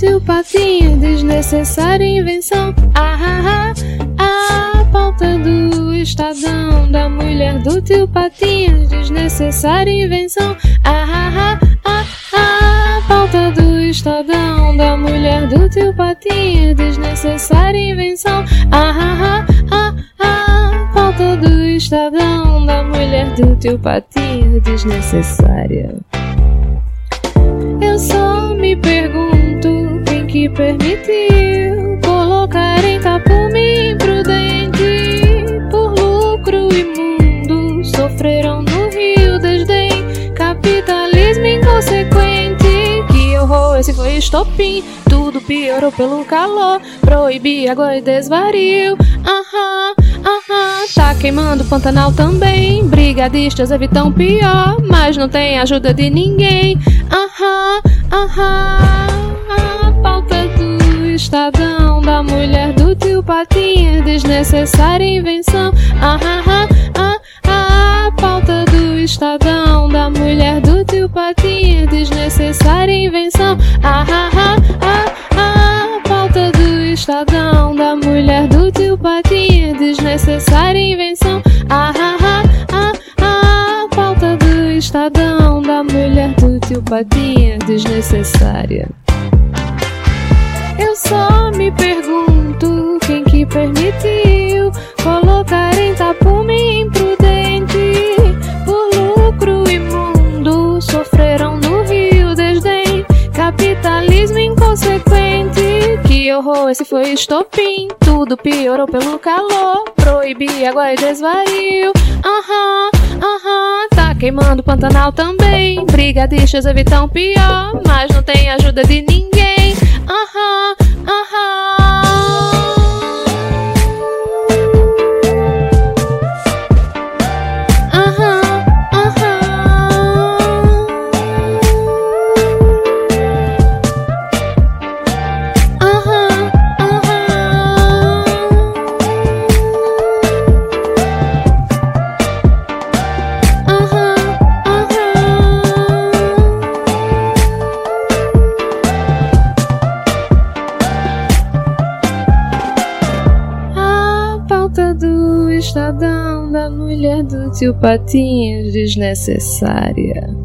Tio Patinho, desnecessária invenção. Ah, ah, ah, a pauta do Estadão da mulher do tio Patinho, desnecessária invenção. Ah, ah, ah, ah, a pauta do Estadão da mulher do tio Patinho, desnecessária invenção. Ah, ah, ah, ah, a pauta do Estadão da mulher do tio Patinho, desnecessária. Eu só me pergunto que permitiu colocar em tapume imprudente por lucro imundo. Sofreram no Rio desdém, capitalismo inconsequente. Esse foi estopim. Tudo piorou pelo calor, proibir água e desvario. Aham, aham, tá queimando Pantanal também. Brigadistas evitam pior, mas não tem ajuda de ninguém. Aham, aham, a pauta do Estadão da mulher do tio Patinha, desnecessária invenção. Aham, ah, ah, a pauta do Estadão da mulher do tio Patinha, desnecessária invenção. Aham, ah, ah, a pauta do Estadão da mulher do tio Patinha, desnecessária invenção. Aham, ah, ah, a pauta do Estadão da mulher do tio Patinha, desnecessária. Eu só me pergunto quem que permitiu colocar em tapume imprudente imundo. Sofreram no Rio desdém, capitalismo inconsequente. Que horror, esse foi estopim. Tudo piorou pelo calor. Proibir água e desvario. Aham, aham, tá queimando Pantanal também. Brigadistas evitam pior, mas não tem ajuda de ninguém. Aham, aham. Aham, Patinhas desnecessária.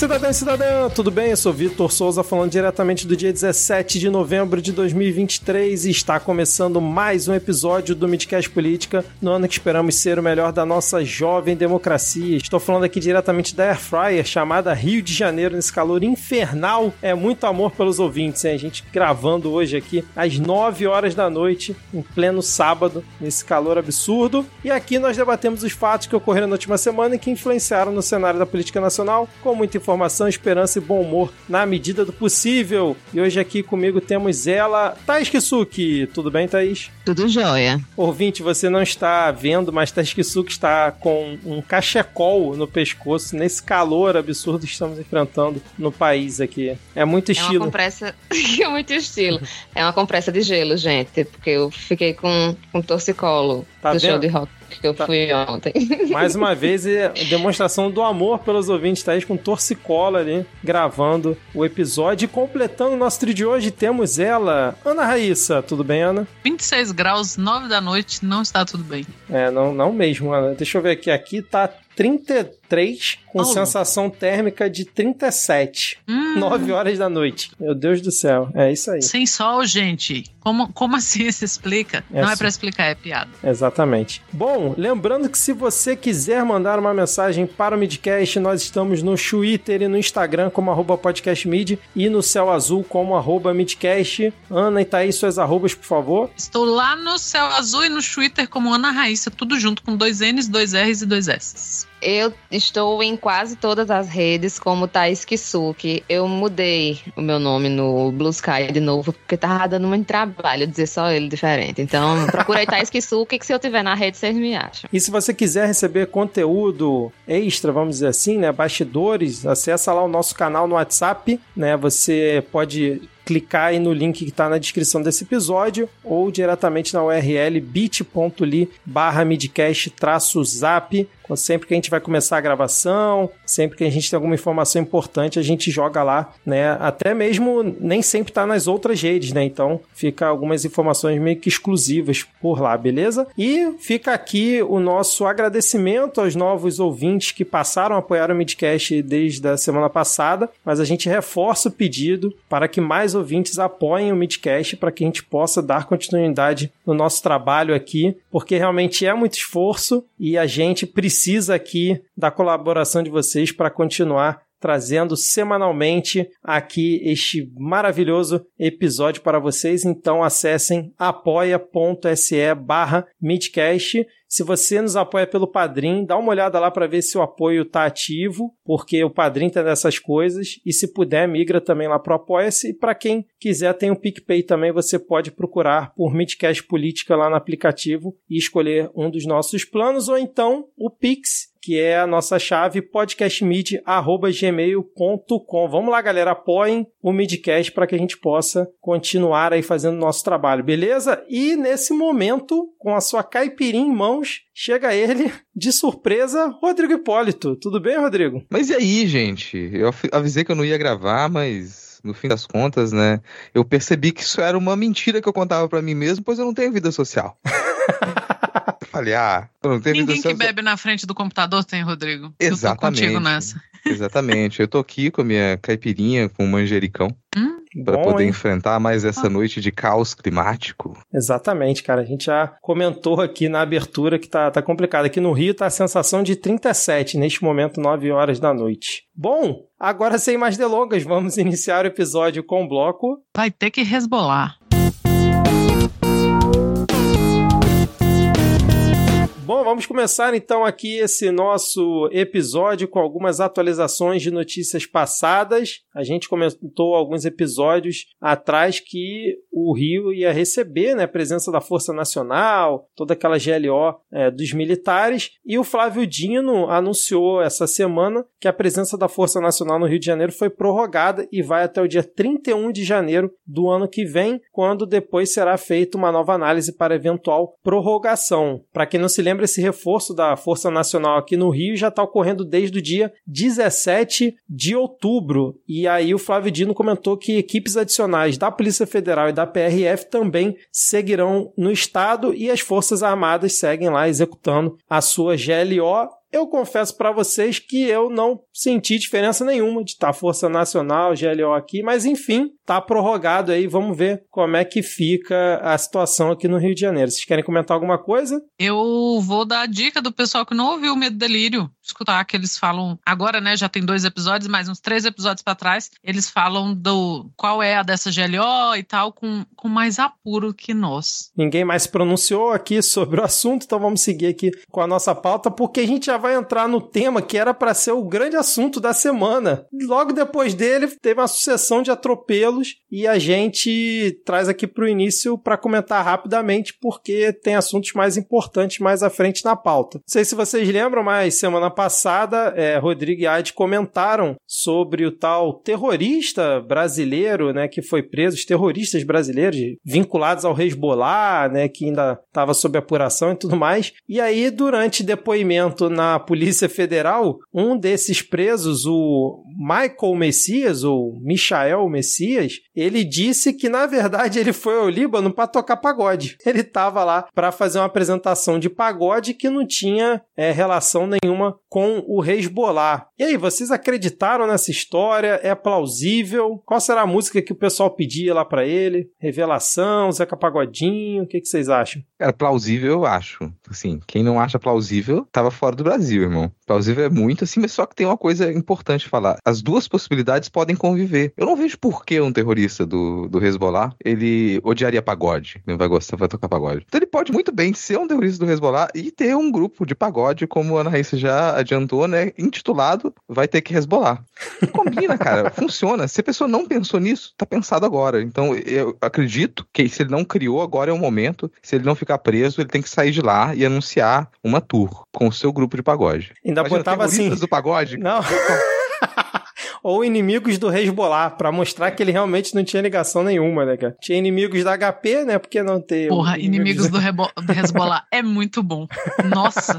Olá, cidadão e cidadã, tudo bem? Eu sou Vitor Souza, falando diretamente do dia 17 de novembro de 2023 e está começando mais um episódio do Midcast Política, no ano que esperamos ser o melhor da nossa jovem democracia. Estou falando aqui diretamente da Air Fryer, chamada Rio de Janeiro, nesse calor infernal. É muito amor pelos ouvintes, hein? A gente gravando hoje aqui às 9 horas da noite, em pleno sábado, nesse calor absurdo. E aqui nós debatemos os fatos que ocorreram na última semana e que influenciaram no cenário da política nacional, com muita informação, esperança e bom humor na medida do possível. E hoje aqui comigo temos ela, Thaís Kisuki. Tudo bem, Thaís? Tudo jóia. Ouvinte, você não está vendo, mas Thaís Kisuki está com um cachecol no pescoço nesse calor absurdo que estamos enfrentando no país aqui. É muito É uma estilo. compressa. é muito estilo. É uma compressa de gelo, gente. Porque eu fiquei com, com torcicolo Tá do show vendo? de rock que eu Tá. fui ontem. Mais uma vez, é demonstração do amor pelos ouvintes, Thaís, com torcicola ali, gravando o episódio. E completando o nosso trio de hoje, temos ela, Ana Raíssa. Tudo bem, Ana? 26 graus, 9 da noite, não está tudo bem. É, não, não mesmo, Ana. Deixa eu ver aqui. Aqui tá 33, com Oh. sensação térmica de 37. Hum, 9 horas da noite. Meu Deus do céu. É isso aí. Sem sol, gente. Como, como a ciência explica? É não é assim. pra explicar, é piada. Exatamente. Bom, lembrando que se você quiser mandar uma mensagem para o Midcast, nós estamos no Twitter e no Instagram como arroba podcastmid e no Céu Azul como arroba Midcast. Ana e Thaís, suas arrobas, por favor. Estou lá no Céu Azul e no Twitter como Ana Raíssa, tudo junto com dois N's, dois R's e dois S's. Eu estou em quase todas as redes como Thais Kisuki. Eu mudei o meu nome no Blue Sky de novo, porque tava dando muito trabalho dizer só ele diferente. Então, procurei Thais Kisuki, que se eu tiver na rede, vocês me acham. E se você quiser receber conteúdo extra, vamos dizer assim, né, bastidores, acessa lá o nosso canal no WhatsApp, né? Você pode clicar aí no link que está na descrição desse episódio ou diretamente na URL bit.ly barra midcast zap Sempre que a gente vai começar a gravação, sempre que a gente tem alguma informação importante, a gente joga lá, né? Até mesmo nem sempre tá nas outras redes, né? Então fica algumas informações meio que exclusivas por lá, beleza? E fica aqui o nosso agradecimento aos novos ouvintes que passaram a apoiar o Midcast desde a semana passada, mas a gente reforça o pedido para que mais ouvintes apoiem o Midcast para que a gente possa dar continuidade no nosso trabalho aqui, porque realmente é muito esforço e a gente precisa aqui da colaboração de vocês para continuar trazendo semanalmente aqui este maravilhoso episódio para vocês. Então acessem apoia.se barra Midcast se você nos apoia pelo Padrim, dá uma olhada lá para ver se o apoio está ativo, porque o Padrim tem dessas coisas. E se puder, migra também lá para o Apoia-se. E para quem quiser, tem o PicPay também. Você pode procurar por Midcast Política lá no aplicativo e escolher um dos nossos planos, ou então o Pix, que é a nossa chave podcastmid@gmail.com. Vamos lá, galera, apoiem o Midcast para que a gente possa continuar aí fazendo nosso trabalho, beleza? E nesse momento, com a sua caipirinha em mãos, chega ele de surpresa, Rodrigo Hipólito. Tudo bem, Rodrigo? Mas e aí, gente? Eu avisei que eu não ia gravar, mas no fim das contas, né, eu percebi que isso era uma mentira que eu contava para mim mesmo, pois eu não tenho vida social. Falei, ah, eu não tenho Ninguém que bebe na frente do computador tem, Rodrigo. Exatamente. Eu tô contigo nessa. Exatamente. Eu tô aqui com a minha caipirinha com manjericão. Hum? Para poder hein? enfrentar mais essa Ah. noite de caos climático. Exatamente, cara. A gente já comentou aqui na abertura que tá, tá complicado. Aqui no Rio tá a sensação de 37, neste momento, 9 horas da noite. Bom, agora sem mais delongas, vamos iniciar o episódio com o bloco. Vai ter que resbolar. Bom, vamos começar então aqui esse nosso episódio com algumas atualizações de notícias passadas. A gente comentou alguns episódios atrás que o Rio ia receber né, a presença da Força Nacional, toda aquela GLO é, dos militares, e o Flávio Dino anunciou essa semana que a presença da Força Nacional no Rio de Janeiro foi prorrogada e vai até o dia 31 de janeiro do ano que vem, quando depois será feita uma nova análise para eventual prorrogação. Para quem não se lembra, esse reforço da Força Nacional aqui no Rio já está ocorrendo desde o dia 17 de outubro. E aí o Flávio Dino comentou que equipes adicionais da Polícia Federal e da PRF também seguirão no estado e as Forças Armadas seguem lá executando a sua GLO eu confesso para vocês que eu não senti diferença nenhuma de estar Força Nacional, GLO aqui, mas enfim, tá prorrogado aí, vamos ver como é que fica a situação aqui no Rio de Janeiro. Vocês querem comentar alguma coisa? Eu vou dar a dica do pessoal que não ouviu o Medo Delírio, escutar que eles falam agora, né? Já tem dois episódios, mais uns três episódios para trás. Eles falam do qual é a dessa GLO e tal, com, com mais apuro que nós. Ninguém mais pronunciou aqui sobre o assunto, então vamos seguir aqui com a nossa pauta, porque a gente já vai entrar no tema que era para ser o grande assunto da semana. Logo depois dele, teve uma sucessão de atropelos e a gente traz aqui para o início para comentar rapidamente, porque tem assuntos mais importantes mais à frente na pauta. Não sei se vocês lembram, mas semana passada, é, Rodrigo e Ade comentaram sobre o tal terrorista brasileiro, né, que foi preso, os terroristas brasileiros vinculados ao Hezbollah, né, que ainda estava sob apuração e tudo mais. E aí, durante depoimento na Polícia Federal, um desses presos, o Michael Messias, ou Michael Messias, ele disse que na verdade ele foi ao Líbano para tocar pagode. Ele estava lá para fazer uma apresentação de pagode que não tinha é, relação nenhuma com o Hezbollah. E aí, vocês acreditaram nessa história? É plausível? Qual será a música que o pessoal pedia lá para ele? Revelação, Zeca Pagodinho? O que, que vocês acham? Cara, plausível eu acho. Assim, quem não acha plausível, tava fora do Brasil, irmão. Plausível é muito, assim, mas só que tem uma coisa importante falar. As duas possibilidades podem conviver. Eu não vejo por que um terrorista do, do Hezbollah, ele odiaria pagode. Não vai gostar, vai tocar pagode. Então ele pode muito bem ser um terrorista do Hezbollah e ter um grupo de pagode, como a Ana Raíssa já adiantou, né? Intitulado Vai Ter Que Hezbollah. Combina, cara. Funciona. Se a pessoa não pensou nisso, tá pensado agora. Então eu acredito que se ele não criou, agora é o momento. Se ele não ficar preso, ele tem que sair de lá e anunciar uma tour com o seu grupo de pagode. Ainda Imagina, botava assim. do pagode? Não. Ou inimigos do Hezbollah, pra mostrar que ele realmente não tinha ligação nenhuma, né, cara? Tinha inimigos da HP, né? Por que não ter. Porra, inimigos do, Rebo- do Hezbollah é muito bom. Nossa,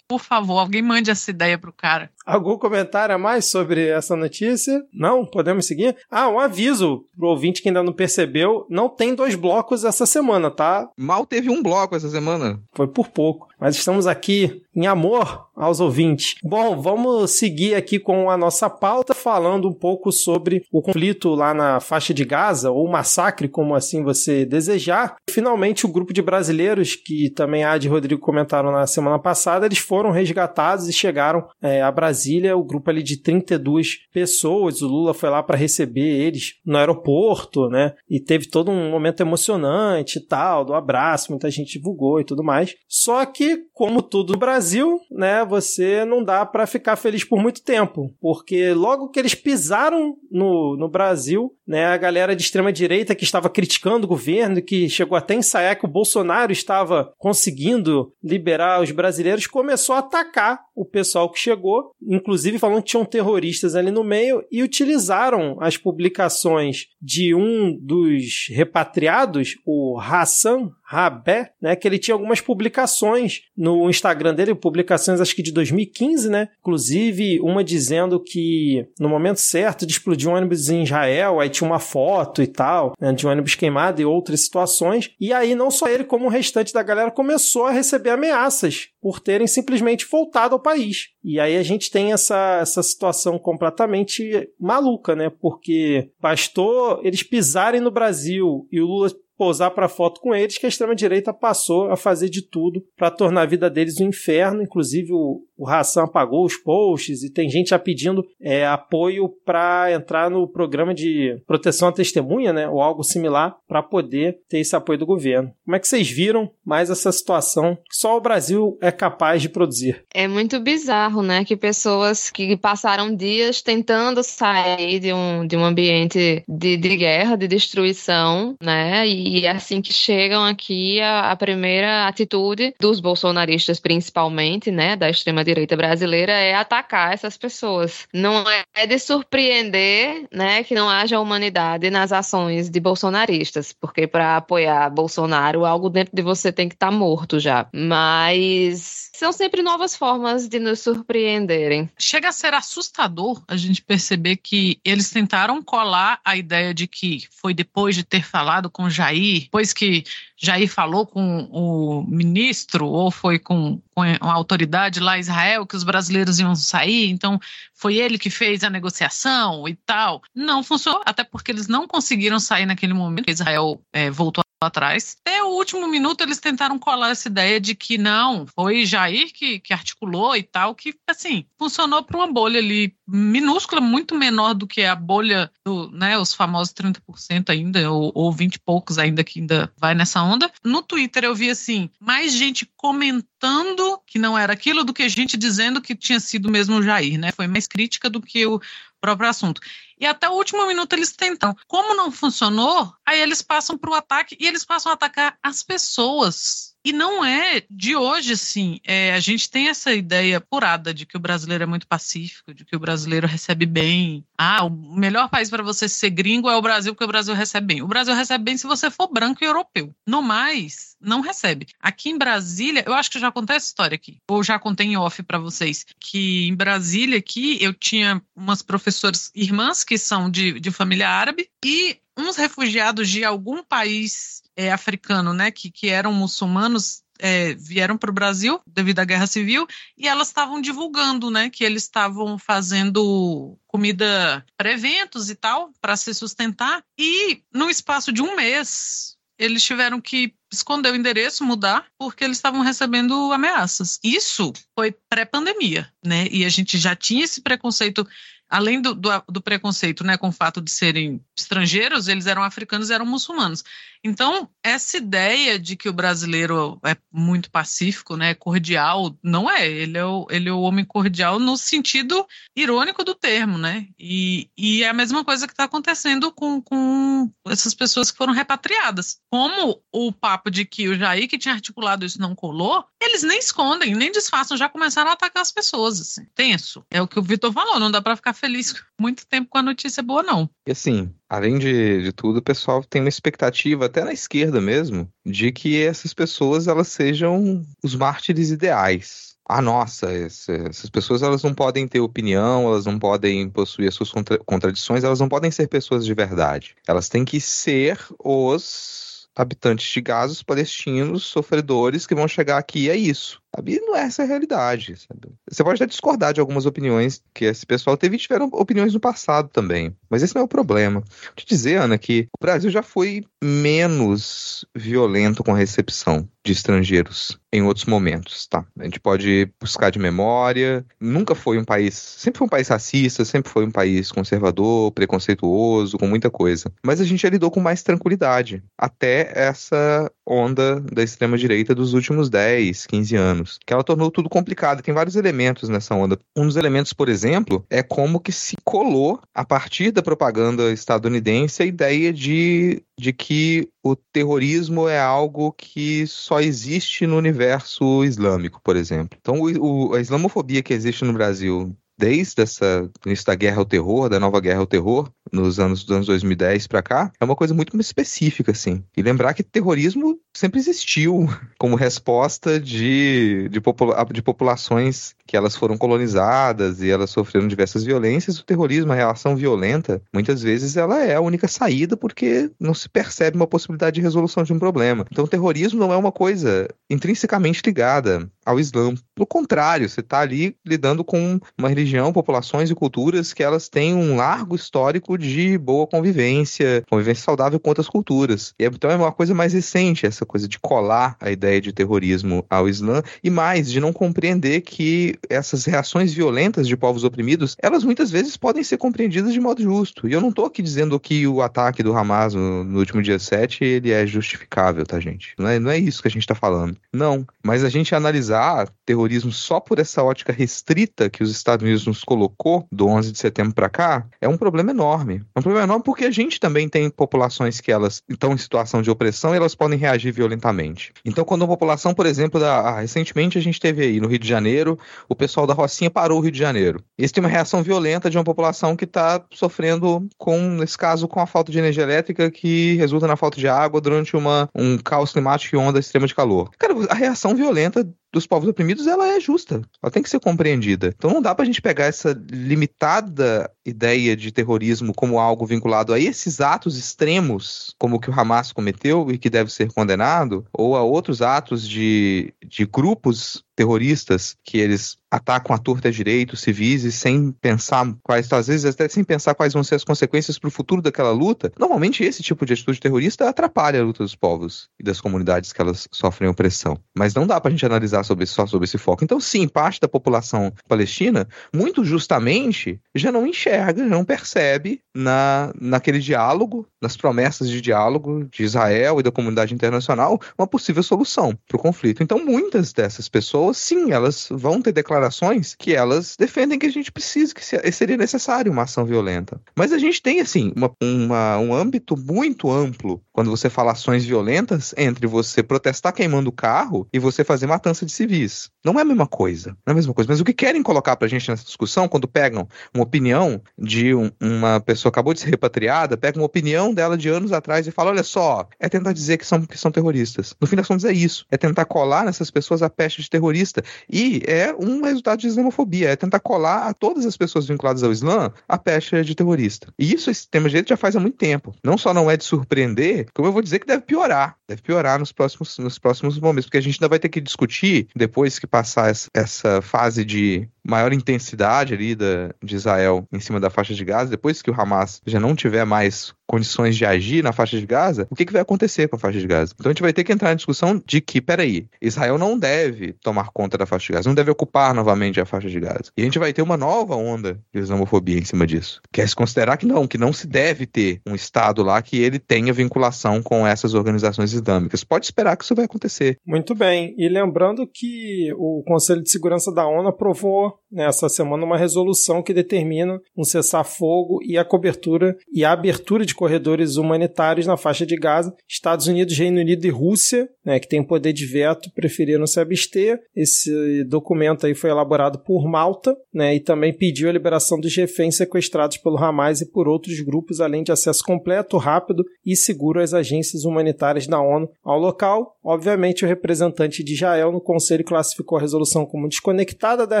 por favor, alguém mande essa ideia pro cara. Algum comentário a mais sobre essa notícia? Não? Podemos seguir? Ah, um aviso pro ouvinte que ainda não percebeu: não tem dois blocos essa semana, tá? Mal teve um bloco essa semana. Foi por pouco. Mas estamos aqui em amor aos ouvintes. Bom, vamos seguir aqui com a nossa pauta, falando um pouco sobre o conflito lá na faixa de Gaza, ou massacre, como assim você desejar. Finalmente, o grupo de brasileiros, que também a Ad e Rodrigo comentaram na semana passada, eles foram resgatados e chegaram é, a Brasília, o grupo ali de 32 pessoas. O Lula foi lá para receber eles no aeroporto, né? E teve todo um momento emocionante e tal, do abraço, muita gente divulgou e tudo mais. Só que como tudo no Brasil, né, você não dá para ficar feliz por muito tempo, porque logo que eles pisaram no, no Brasil, né, a galera de extrema direita que estava criticando o governo, que chegou até a ensaiar que o Bolsonaro estava conseguindo liberar os brasileiros, começou a atacar o pessoal que chegou, inclusive falando que tinham terroristas ali no meio e utilizaram as publicações de um dos repatriados, o Hassan Rabé, né, que ele tinha algumas publicações no Instagram dele, publicações acho que de 2015, né? Inclusive uma dizendo que no momento certo de explodir um ônibus em Israel, aí tinha uma foto e tal, né, de um ônibus queimado e outras situações. E aí não só ele, como o restante da galera começou a receber ameaças por terem simplesmente voltado ao país. E aí a gente tem essa, essa situação completamente maluca, né? Porque bastou eles pisarem no Brasil e o Lula posar para foto com eles, que a extrema-direita passou a fazer de tudo para tornar a vida deles um inferno. Inclusive, o, o Hassan apagou os posts e tem gente já pedindo é, apoio para entrar no programa de proteção à testemunha, né, ou algo similar, para poder ter esse apoio do governo. Como é que vocês viram mais essa situação que só o Brasil é capaz de produzir? É muito bizarro, né, que pessoas que passaram dias tentando sair de um, de um ambiente de, de guerra, de destruição, né, e assim que chegam aqui, a, a primeira atitude dos bolsonaristas, principalmente, né, da extrema direita brasileira é atacar essas pessoas. Não é de surpreender, né, que não haja humanidade nas ações de bolsonaristas, porque para apoiar Bolsonaro, algo dentro de você tem que estar tá morto já. Mas são sempre novas formas de nos surpreenderem. Chega a ser assustador a gente perceber que eles tentaram colar a ideia de que foi depois de ter falado com Jair, depois que Jair falou com o ministro ou foi com, com a autoridade lá em Israel que os brasileiros iam sair, então foi ele que fez a negociação e tal. Não funcionou, até porque eles não conseguiram sair naquele momento. Israel é, voltou atrás. Até o último minuto eles tentaram colar essa ideia de que não, foi Jair que, que articulou e tal, que assim, funcionou para uma bolha ali minúscula, muito menor do que a bolha do, né, os famosos 30% ainda, ou, ou 20 e poucos ainda que ainda vai nessa onda. No Twitter eu vi assim, mais gente comentando que não era aquilo do que gente dizendo que tinha sido mesmo o Jair, né? Foi mais crítica do que o próprio assunto. E até o último minuto eles tentam. Como não funcionou, aí eles passam para o ataque e eles passam a atacar as pessoas. E não é de hoje, assim. É, a gente tem essa ideia purada de que o brasileiro é muito pacífico, de que o brasileiro recebe bem. Ah, o melhor país para você ser gringo é o Brasil, porque o Brasil recebe bem. O Brasil recebe bem se você for branco e europeu. No mais, não recebe. Aqui em Brasília, eu acho que já contei essa história aqui, ou já contei em off para vocês, que em Brasília aqui eu tinha umas professoras irmãs que são de, de família árabe e uns refugiados de algum país é, africano, né, que, que eram muçulmanos, é, vieram para o Brasil devido à guerra civil e elas estavam divulgando, né, que eles estavam fazendo comida para eventos e tal, para se sustentar. E no espaço de um mês, eles tiveram que esconder o endereço, mudar, porque eles estavam recebendo ameaças. Isso foi pré-pandemia, né? E a gente já tinha esse preconceito além do, do, do, preconceito né, com o fato de serem estrangeiros, eles eram africanos e eram muçulmanos. Então, essa ideia de que o brasileiro é muito pacífico, né, cordial, não é. Ele é o, ele é o homem cordial no sentido irônico do termo, né? E, e é a mesma coisa que está acontecendo com, com essas pessoas que foram repatriadas. Como o papo de que o Jair que tinha articulado isso não colou, eles nem escondem, nem disfarçam, já começaram a atacar as pessoas. Assim. Tenso. É o que o Vitor falou, não dá para ficar feliz muito tempo com a notícia boa, não. E assim, além de, de tudo, o pessoal tem uma expectativa, até na esquerda mesmo, de que essas pessoas elas sejam os mártires ideais. Ah, nossa, essas pessoas elas não podem ter opinião, elas não podem possuir as suas contra contradições, elas não podem ser pessoas de verdade. Elas têm que ser os habitantes de Gaza, os palestinos, sofredores que vão chegar aqui é isso. Sabe? E não é essa a realidade. Sabe? Você pode até discordar de algumas opiniões que esse pessoal teve e tiveram opiniões no passado também. Mas esse não é o problema. Vou te dizer, Ana, que o Brasil já foi menos violento com a recepção de estrangeiros em outros momentos, tá? A gente pode buscar de memória. Nunca foi um país, sempre foi um país racista, sempre foi um país conservador, preconceituoso, com muita coisa. Mas a gente já lidou com mais tranquilidade até essa onda da extrema direita dos últimos 10, 15 anos anos, que ela tornou tudo complicado. Tem vários elementos nessa onda. Um dos elementos, por exemplo, é como que se colou, a partir da propaganda estadunidense, a ideia de, de que o terrorismo é algo que só existe no universo islâmico, por exemplo. Então, o, o, a islamofobia que existe no Brasil desde essa início da guerra ao terror, da nova guerra ao terror, nos anos dos anos 2010 para cá, é uma coisa muito específica, assim. E lembrar que terrorismo sempre existiu como resposta de, de, popula de populações que elas foram colonizadas e elas sofreram diversas violências. O terrorismo, a relação violenta, muitas vezes ela é a única saída porque não se percebe uma possibilidade de resolução de um problema. Então, o terrorismo não é uma coisa intrinsecamente ligada ao Islã. Pelo contrário, você está ali lidando com uma religião, populações e culturas que elas têm um largo histórico de boa convivência, convivência saudável com outras culturas. E então é uma coisa mais recente essa coisa de colar a ideia de terrorismo ao Islã e mais de não compreender que essas reações violentas de povos oprimidos, elas muitas vezes podem ser compreendidas de modo justo. E eu não estou aqui dizendo que o ataque do Hamas no, no, último dia 7 ele é justificável, tá, gente? Não é, não é isso que a gente está falando. Não. Mas a gente analisar terrorismo só por essa ótica restrita que os Estados Unidos nos colocou do 11 de setembro para cá é um problema enorme. É um problema enorme porque a gente também tem populações que elas estão em situação de opressão e elas podem reagir violentamente. Então, quando a população, por exemplo, da, ah, recentemente a gente teve aí no Rio de Janeiro, o pessoal da Rocinha parou o Rio de Janeiro. Eles têm uma reação violenta de uma população que está sofrendo com, nesse caso, com a falta de energia elétrica que resulta na falta de água durante uma, um caos climático e onda extrema de calor. Cara, a reação violenta dos povos oprimidos, ela é justa. Ela tem que ser compreendida. Então não dá pra gente pegar essa limitada ideia de terrorismo como algo vinculado a esses atos extremos, como o que o Hamas cometeu e que deve ser condenado, ou a outros atos de, de grupos terroristas que eles atacam a torta direito civis e sem pensar quais, às vezes até sem pensar quais vão ser as consequências para o futuro daquela luta. Normalmente esse tipo de atitude terrorista atrapalha a luta dos povos e das comunidades que elas sofrem opressão. Mas não dá para a gente analisar sobre, só sobre esse foco. Então sim, parte da população palestina, muito justamente, já não enxerga, já não percebe na, naquele diálogo, nas promessas de diálogo de Israel e da comunidade internacional, uma possível solução para o conflito. Então muitas dessas pessoas, sim, elas vão ter declarações que elas defendem que a gente precisa, que seria necessário uma ação violenta. Mas a gente tem, assim, uma, uma, um âmbito muito amplo quando você fala ações violentas entre você protestar queimando o carro e você fazer matança de civis. Não é a mesma coisa. Não é a mesma coisa. Mas o que querem colocar pra gente nessa discussão, quando pegam uma opinião de um, uma pessoa que acabou de ser repatriada, pegam uma opinião dela de anos atrás e falam: olha só, é tentar dizer que são, que são terroristas. No fim das contas, é isso. É tentar colar nessas pessoas a peste de terrorista. E é um resultado de islamofobia, é tentar colar a todas as pessoas vinculadas ao Islã a pecha de terrorista. E isso esse tema de direito já faz há muito tempo. Não só não é de surpreender, como eu vou dizer que deve piorar. Deve piorar nos próximos, nos próximos momentos, porque a gente ainda vai ter que discutir, depois que passar essa, essa fase de maior intensidade ali da, de Israel em cima da faixa de Gaza, depois que o Hamas já não tiver mais condições de agir na faixa de Gaza, o que, que vai acontecer com a faixa de Gaza? Então a gente vai ter que entrar na discussão de que, peraí, Israel não deve tomar conta da faixa de Gaza, não deve ocupar novamente a faixa de Gaza. E a gente vai ter uma nova onda de islamofobia em cima disso. Quer se considerar que não, que não se deve ter um Estado lá que ele tenha vinculação com essas organizações islâmicas. Pode esperar que isso vai acontecer. Muito bem. E lembrando que o Conselho de Segurança da ONU aprovou nessa semana uma resolução que determina um cessar-fogo e a cobertura e a abertura de corredores humanitários na faixa de Gaza. Estados Unidos, Reino Unido e Rússia, né, que tem poder de veto, preferiram se abster. Esse documento aí foi elaborado por Malta, né, e também pediu a liberação dos reféns sequestrados pelo Hamas e por outros grupos, além de acesso completo, rápido e seguro às agências humanitárias da ONU ao local. Obviamente, o representante de Israel no Conselho classificou a resolução como desconectada da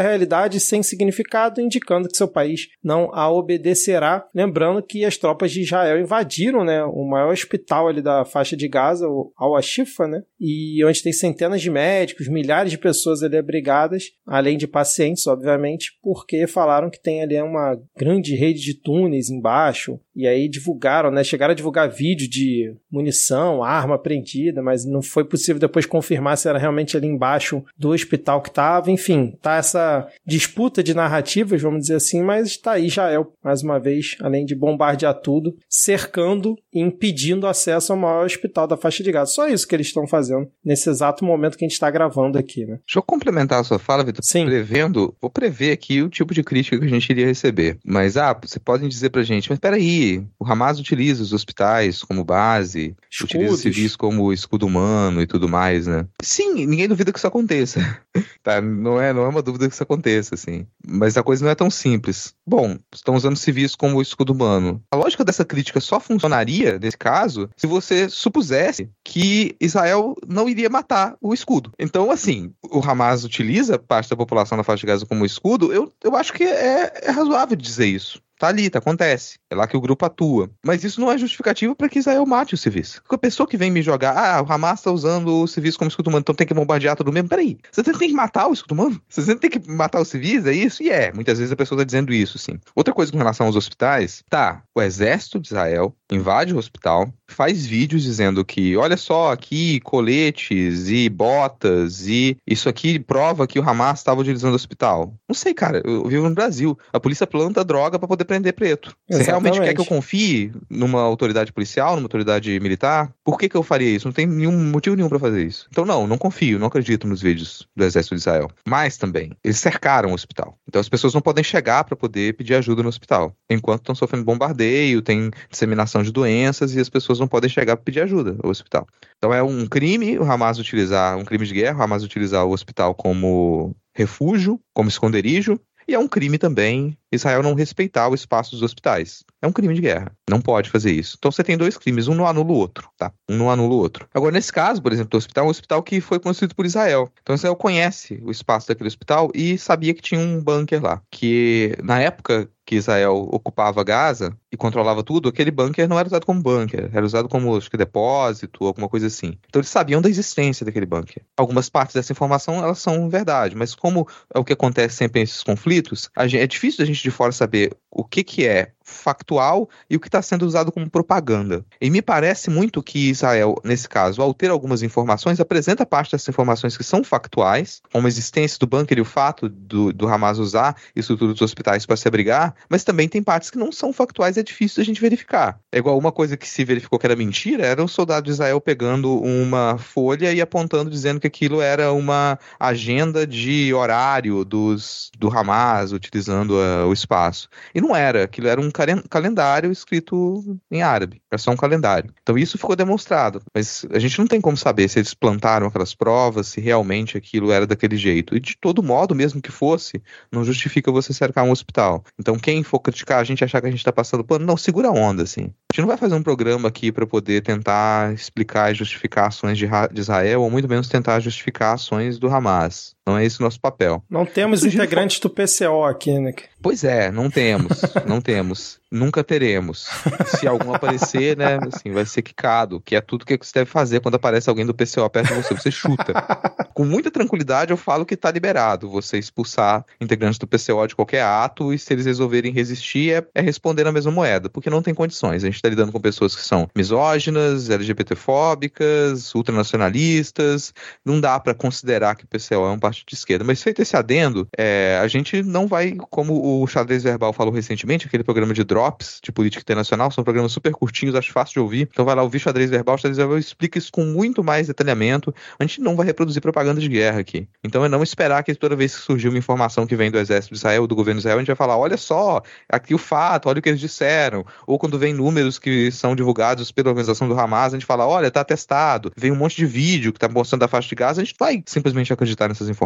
realidade sem significado, indicando que seu país não a obedecerá. Lembrando que as tropas de Israel invadiram né, o maior hospital ali da faixa de Gaza, o Al-Ashifa, né, e onde tem centenas de médicos, milhares de pessoas ali abrigadas, além de pacientes, obviamente, porque falaram que tem ali uma grande rede de túneis embaixo, e aí divulgaram, né, chegaram a divulgar vídeo de munição, arma apreendida, mas não foi possível depois confirmar se era realmente ali embaixo do hospital que estava. Enfim, tá essa disputa de narrativas, vamos dizer assim, mas está aí Israel, mais uma vez, além de bombardear tudo, cercando e impedindo acesso ao maior hospital da faixa de Gaza. Só isso que eles estão fazendo nesse exato momento que a gente está gravando aqui, né? Deixa eu complementar a sua fala, Vitor. Sim. Prevendo, vou prever aqui o tipo de crítica que a gente iria receber. Mas, ah, você podem dizer pra gente, mas peraí, o Hamas utiliza os hospitais como base, Escudos. utiliza civis como escudo humano e tudo mais, né? Sim, ninguém duvida que isso aconteça. tá? Não é, não é uma dúvida que isso aconteça, assim. Mas a coisa não é tão simples. Bom, estão usando civis como escudo humano. A lógica dessa crítica só funcionaria, nesse caso, se você supusesse que Israel não iria matar o escudo. Então, assim, o Hamas utiliza parte da população da faixa de Gaza como escudo, eu, eu acho que é, é razoável dizer isso. Tá ali, tá, acontece. É lá que o grupo atua. Mas isso não é justificativo para que Israel mate os civis. Porque a pessoa que vem me jogar, ah, o Hamas tá usando os civis como escudo humano, então tem que bombardear todo mundo. Peraí, você tem que matar o escudo humano? Você tem que matar os civis, é isso? E é, muitas vezes a pessoa tá dizendo isso, sim. Outra coisa com relação aos hospitais, tá, o exército de Israel invade o hospital, faz vídeos dizendo que, olha só, aqui coletes e botas e isso aqui prova que o Hamas estava utilizando o hospital. Não sei, cara, eu vivo no Brasil. A polícia planta droga para poder prender preto. Você realmente quer que eu confie numa autoridade policial, numa autoridade militar? Por que, que eu faria isso? Não tem nenhum motivo nenhum para fazer isso. Então, não, não confio, não acredito nos vídeos do exército de Israel. Mas também, eles cercaram o hospital. Então as pessoas não podem chegar para poder pedir ajuda no hospital. Enquanto estão sofrendo bombardeio, tem disseminação de doenças e as pessoas não podem chegar para pedir ajuda ao hospital. Então é um crime o Hamas utilizar, um crime de guerra, o Hamas utilizar o hospital como refúgio, como esconderijo, e é um crime também Israel não respeitar o espaço dos hospitais. É um crime de guerra. Não pode fazer isso. Então você tem dois crimes, um não anula o outro, tá? Um não anula o outro. Agora, nesse caso, por exemplo, do hospital, é um hospital que foi construído por Israel. Então Israel conhece o espaço daquele hospital e sabia que tinha um bunker lá. Que na época que Israel ocupava Gaza e controlava tudo, aquele bunker não era usado como bunker, era usado como acho que depósito, alguma coisa assim. Então eles sabiam da existência daquele bunker. Algumas partes dessa informação elas são verdade, mas como é o que acontece sempre nesses conflitos, gente, é difícil a gente de fora saber o que, que é factual e o que está sendo usado como propaganda. E me parece muito que Israel, nesse caso, ao ter algumas informações, apresenta parte dessas informações que são factuais, como a existência do bunker e o fato do, do Hamas usar estrutura dos hospitais para se abrigar, mas também tem partes que não são factuais e é difícil a gente verificar. É igual uma coisa que se verificou que era mentira, era um soldado de Israel pegando uma folha e apontando, dizendo que aquilo era uma agenda de horário dos, do Hamas, utilizando uh, o espaço. E não era, aquilo era um calendário escrito em árabe. É só um calendário. Então isso ficou demonstrado. Mas a gente não tem como saber se eles plantaram aquelas provas, se realmente aquilo era daquele jeito. E de todo modo, mesmo que fosse, não justifica você cercar um hospital. Então quem for criticar a gente achar que a gente está passando pano, não, segura a onda, assim. A gente não vai fazer um programa aqui para poder tentar explicar e justificar ações de, de Israel, ou muito menos tentar justificar ações do Hamas. Não é esse o nosso papel. Não temos integrantes do PCO aqui, né? Pois é, não temos, não temos. nunca teremos. Se algum aparecer, né, assim, vai ser quicado, que é tudo que você deve fazer quando aparece alguém do PCO perto de você, você chuta. Com muita tranquilidade eu falo que tá liberado você expulsar integrantes do PCO de qualquer ato e se eles resolverem resistir é, é responder na mesma moeda, porque não tem condições. A gente tá lidando com pessoas que são misóginas, LGBTfóbicas, ultranacionalistas, não dá para considerar que o PCO é um partido de esquerda. Mas feito esse adendo, é, a gente não vai, como o Xadrez Verbal falou recentemente, aquele programa de Drops de política internacional, são programas super curtinhos, acho fácil de ouvir. Então vai lá ouvir Xadrez Verbal, Xadrez Verbal explica isso com muito mais detalhamento. A gente não vai reproduzir propaganda de guerra aqui. Então é não esperar que toda vez que surgir uma informação que vem do exército de Israel, do governo de Israel, a gente vai falar, olha só, aqui o fato, olha o que eles disseram. Ou quando vem números que são divulgados pela organização do Hamas, a gente fala, olha, tá testado. Vem um monte de vídeo que tá mostrando a faixa de Gaza, a gente vai simplesmente acreditar nessas informações,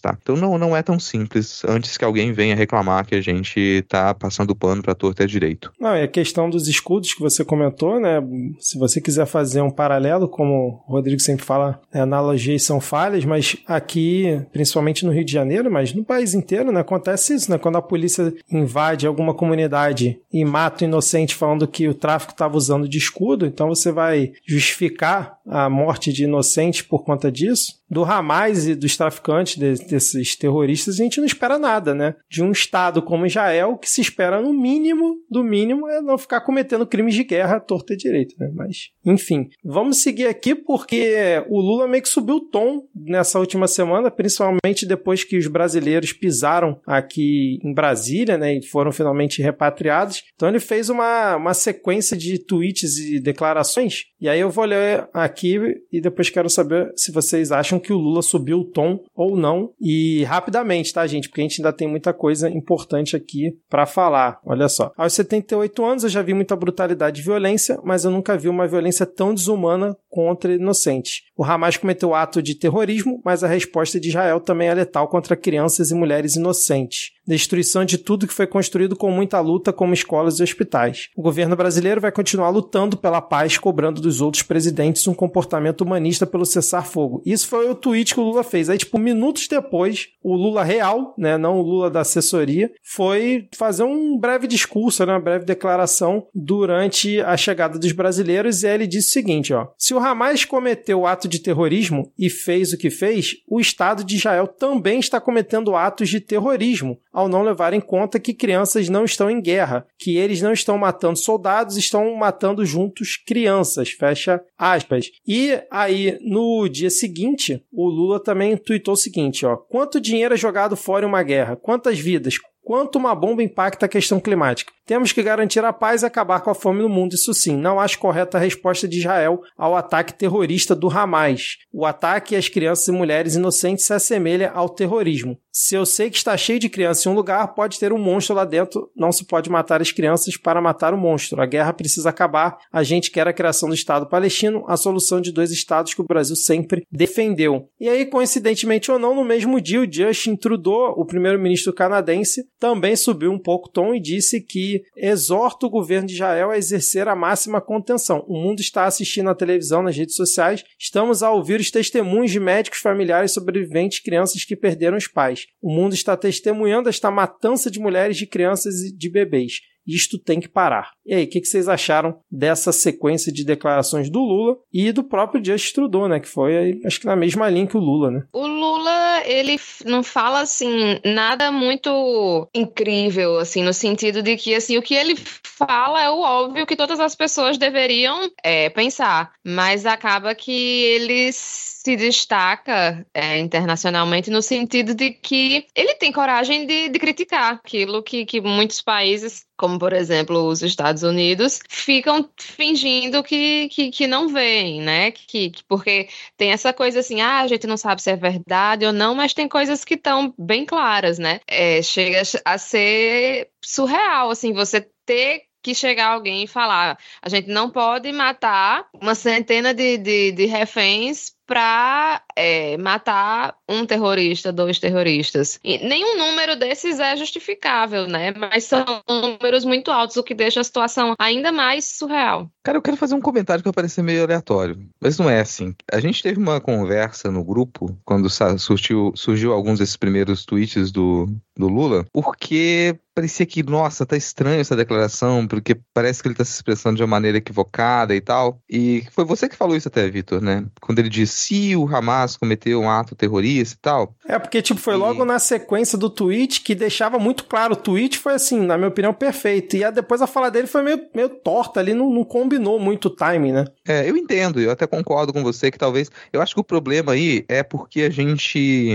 tá? Então não, não é tão simples antes que alguém venha reclamar que a gente tá passando pano pra torta direito. Não, é a questão dos escudos que você comentou, né? Se você quiser fazer um paralelo, como o Rodrigo sempre fala, é, analogias são falhas, mas aqui, principalmente no Rio de Janeiro, mas no país inteiro, né? Acontece isso, né? Quando a polícia invade alguma comunidade e mata o inocente falando que o tráfico estava usando de escudo, então você vai justificar a morte de inocentes por conta disso? Do Hamas e dos traficantes, de, desses terroristas, a gente não espera nada, né? De um Estado como Israel, que se espera no mínimo, do mínimo, é não ficar cometendo crimes de guerra à torta e direito, né? Mas, enfim, vamos seguir aqui porque o Lula meio que subiu o tom nessa última semana, principalmente depois que os brasileiros pisaram aqui em Brasília, né? E foram finalmente repatriados. Então ele fez uma, uma sequência de tweets e declarações. E aí eu vou ler aqui e depois quero saber se vocês acham que o Lula subiu o tom ou não. E rapidamente, tá, gente? Porque a gente ainda tem muita coisa importante aqui para falar. Olha só. Aos 78 anos eu já vi muita brutalidade e violência, mas eu nunca vi uma violência tão desumana contra inocentes. O Hamas cometeu ato de terrorismo, mas a resposta de Israel também é letal contra crianças e mulheres inocentes. Destruição de tudo que foi construído com muita luta, como escolas e hospitais. O governo brasileiro vai continuar lutando pela paz, cobrando dos outros presidentes um comportamento humanista pelo cessar-fogo. Isso foi o tweet que o Lula fez. Aí, tipo, minutos depois, o Lula real, né, não o Lula da assessoria, foi fazer um breve discurso, né, uma breve declaração durante a chegada dos brasileiros e aí ele disse o seguinte, ó: Se o Hamas cometeu ato de terrorismo e fez o que fez, o Estado de Israel também está cometendo atos de terrorismo ao não levar em conta que crianças não estão em guerra, que eles não estão matando soldados, estão matando juntos crianças, fecha aspas. E aí no dia seguinte o Lula também tweetou o seguinte, ó: "Quanto dinheiro é jogado fora em uma guerra? Quantas vidas? Quanto uma bomba impacta a questão climática? Temos que garantir a paz e acabar com a fome no mundo, isso sim. Não acho correta a resposta de Israel ao ataque terrorista do Hamas. O ataque às crianças e mulheres inocentes se assemelha ao terrorismo. Se eu sei que está cheio de crianças em um lugar, pode ter um monstro lá dentro. Não se pode matar as crianças para matar o monstro. A guerra precisa acabar. A gente quer a criação do Estado palestino, a solução de dois estados que o Brasil sempre defendeu. E aí, coincidentemente ou não, no mesmo dia, o Justin Trudeau, o primeiro-ministro canadense, também subiu um pouco o tom e disse que exorta o governo de Israel a exercer a máxima contenção. O mundo está assistindo na televisão, nas redes sociais. Estamos a ouvir os testemunhos de médicos familiares sobreviventes crianças que perderam os pais. O mundo está testemunhando esta matança de mulheres, de crianças e de bebês. Isto tem que parar. E aí, o que, vocês acharam dessa sequência de declarações do Lula e do próprio Justin Trudeau, né? Que foi, acho que na mesma linha que o Lula, né? O Lula, ele não fala, assim, nada muito incrível, assim, no sentido de que, assim, o que ele fala é o óbvio que todas as pessoas deveriam é, pensar. Mas acaba que eles se destaca é, internacionalmente no sentido de que ele tem coragem de, de criticar aquilo que, que muitos países, como por exemplo os Estados Unidos, ficam fingindo que, que, que não veem, né? Que, que, porque tem essa coisa assim, ah, a gente não sabe se é verdade ou não, mas tem coisas que estão bem claras, né? É, chega a ser surreal, assim, você ter que chegar alguém e falar: a gente não pode matar uma centena de, de, de reféns para é, matar um terrorista, dois terroristas. E nenhum número desses é justificável, né? Mas são números muito altos, o que deixa a situação ainda mais surreal. Cara, eu quero fazer um comentário que vai parecer meio aleatório, mas não é assim. A gente teve uma conversa no grupo, quando surgiu, surgiu alguns desses primeiros tweets do, do Lula, porque parecia que, nossa, tá estranho essa declaração, porque parece que ele tá se expressando de uma maneira equivocada e tal. E foi você que falou isso até, Vitor, né? Quando ele disse se o Hamas cometeu um ato terrorista e tal. É, porque, tipo, foi e... logo na sequência do tweet que deixava muito claro. O tweet foi, assim, na minha opinião, perfeito. E a, depois a fala dele foi meio, meio torta ali, não, não combinou muito o timing, né? É, eu entendo, eu até concordo com você que talvez. Eu acho que o problema aí é porque a gente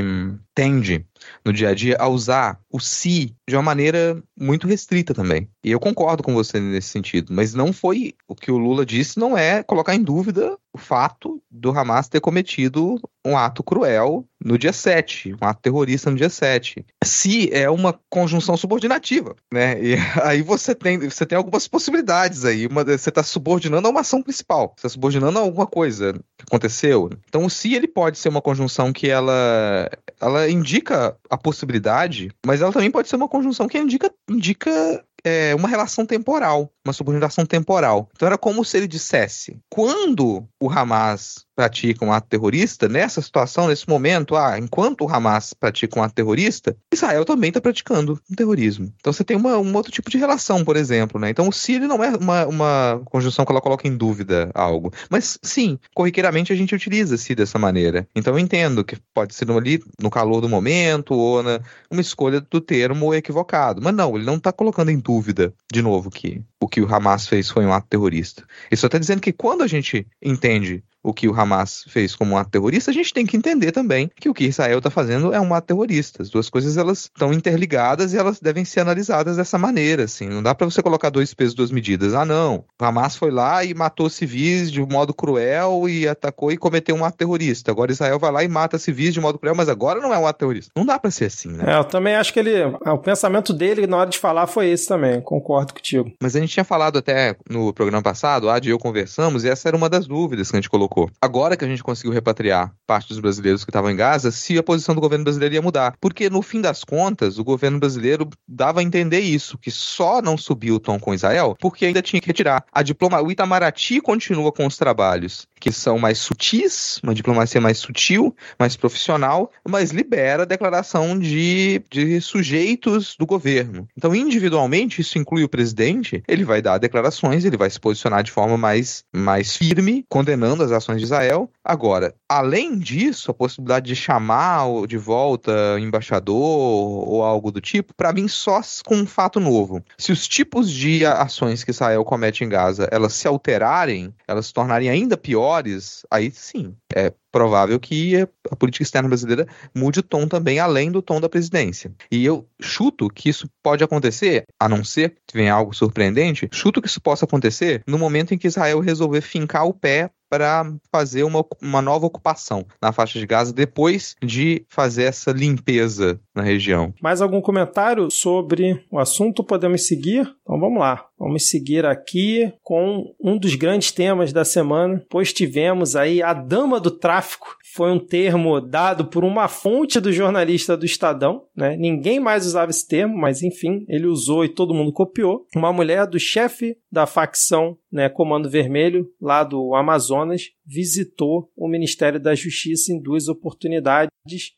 tende no dia a dia a usar o se de uma maneira muito restrita também. E eu concordo com você nesse sentido, mas não foi o que o Lula disse, não é colocar em dúvida o fato do Hamas ter cometido um ato cruel no dia 7, um ato terrorista no dia 7. Se é uma conjunção subordinativa, né? E aí você tem, você tem algumas possibilidades aí. Uma, você está subordinando a uma ação principal, você está subordinando a alguma coisa que aconteceu. Então, o se ele pode ser uma conjunção que ela, ela indica a possibilidade, mas ela também pode ser uma conjunção que indica, indica é, uma relação temporal, uma subordinação temporal. Então era como se ele dissesse: quando o Hamas pratica um ato terrorista, nessa situação, nesse momento, ah, enquanto o Hamas pratica um ato terrorista, Israel também está praticando um terrorismo. Então você tem uma, um outro tipo de relação, por exemplo, né? Então o Sírio não é uma, uma conjunção que ela coloca em dúvida algo. Mas sim, corriqueiramente a gente utiliza se dessa maneira. Então eu entendo que pode ser ali no calor do momento ou na uma escolha do termo equivocado. Mas não, ele não está colocando em dúvida, de novo, que o que o Hamas fez foi um ato terrorista. Só está dizendo que quando a gente entende o que o Hamas fez como um ato terrorista, a gente tem que entender também que o que Israel está fazendo é um ato terrorista. As duas coisas elas estão interligadas e elas devem ser analisadas dessa maneira, assim. Não dá para você colocar dois pesos, duas medidas. Ah, não. O Hamas foi lá e matou civis de um modo cruel e atacou e cometeu um ato terrorista. Agora Israel vai lá e mata civis de modo cruel, mas agora não é um ato terrorista. Não dá para ser assim, né? É, eu também acho que ele, o pensamento dele na hora de falar foi esse também. Concordo contigo. Mas a gente tinha falado até no programa passado, a Adi e eu conversamos e essa era uma das dúvidas que a gente colocou colocou. Agora que a gente conseguiu repatriar parte dos brasileiros que estavam em Gaza, se a posição do governo brasileiro ia mudar. Porque, no fim das contas, o governo brasileiro dava a entender isso, que só não subiu o tom com Israel porque ainda tinha que retirar. A diploma... O Itamaraty continua com os trabalhos que são mais sutis, uma diplomacia mais sutil, mais profissional, mas libera a declaração de, de sujeitos do governo. Então, individualmente, isso inclui o presidente, ele vai dar declarações, ele vai se posicionar de forma mais, mais firme, condenando as ações de Israel. Agora, além disso, a possibilidade de chamar de volta embaixador ou algo do tipo, para mim, só com um fato novo. Se os tipos de ações que Israel comete em Gaza, elas se alterarem, elas se tornarem ainda piores, aí sim, é provável que a política externa brasileira mude o tom também, além do tom da presidência. E eu chuto que isso pode acontecer, a não ser que venha algo surpreendente, chuto que isso possa acontecer no momento em que Israel resolver fincar o pé para fazer uma, uma nova ocupação na faixa de Gaza depois de fazer essa limpeza na região. Mais algum comentário sobre o assunto? Podemos seguir? Então vamos lá. Vamos seguir aqui com um dos grandes temas da semana, pois tivemos aí a dama do tráfico. Foi um termo dado por uma fonte do jornalista do Estadão, né? Ninguém mais usava esse termo, mas enfim, ele usou e todo mundo copiou. Uma mulher do chefe da facção, né, Comando Vermelho, lá do Amazonas, visitou o Ministério da Justiça em duas oportunidades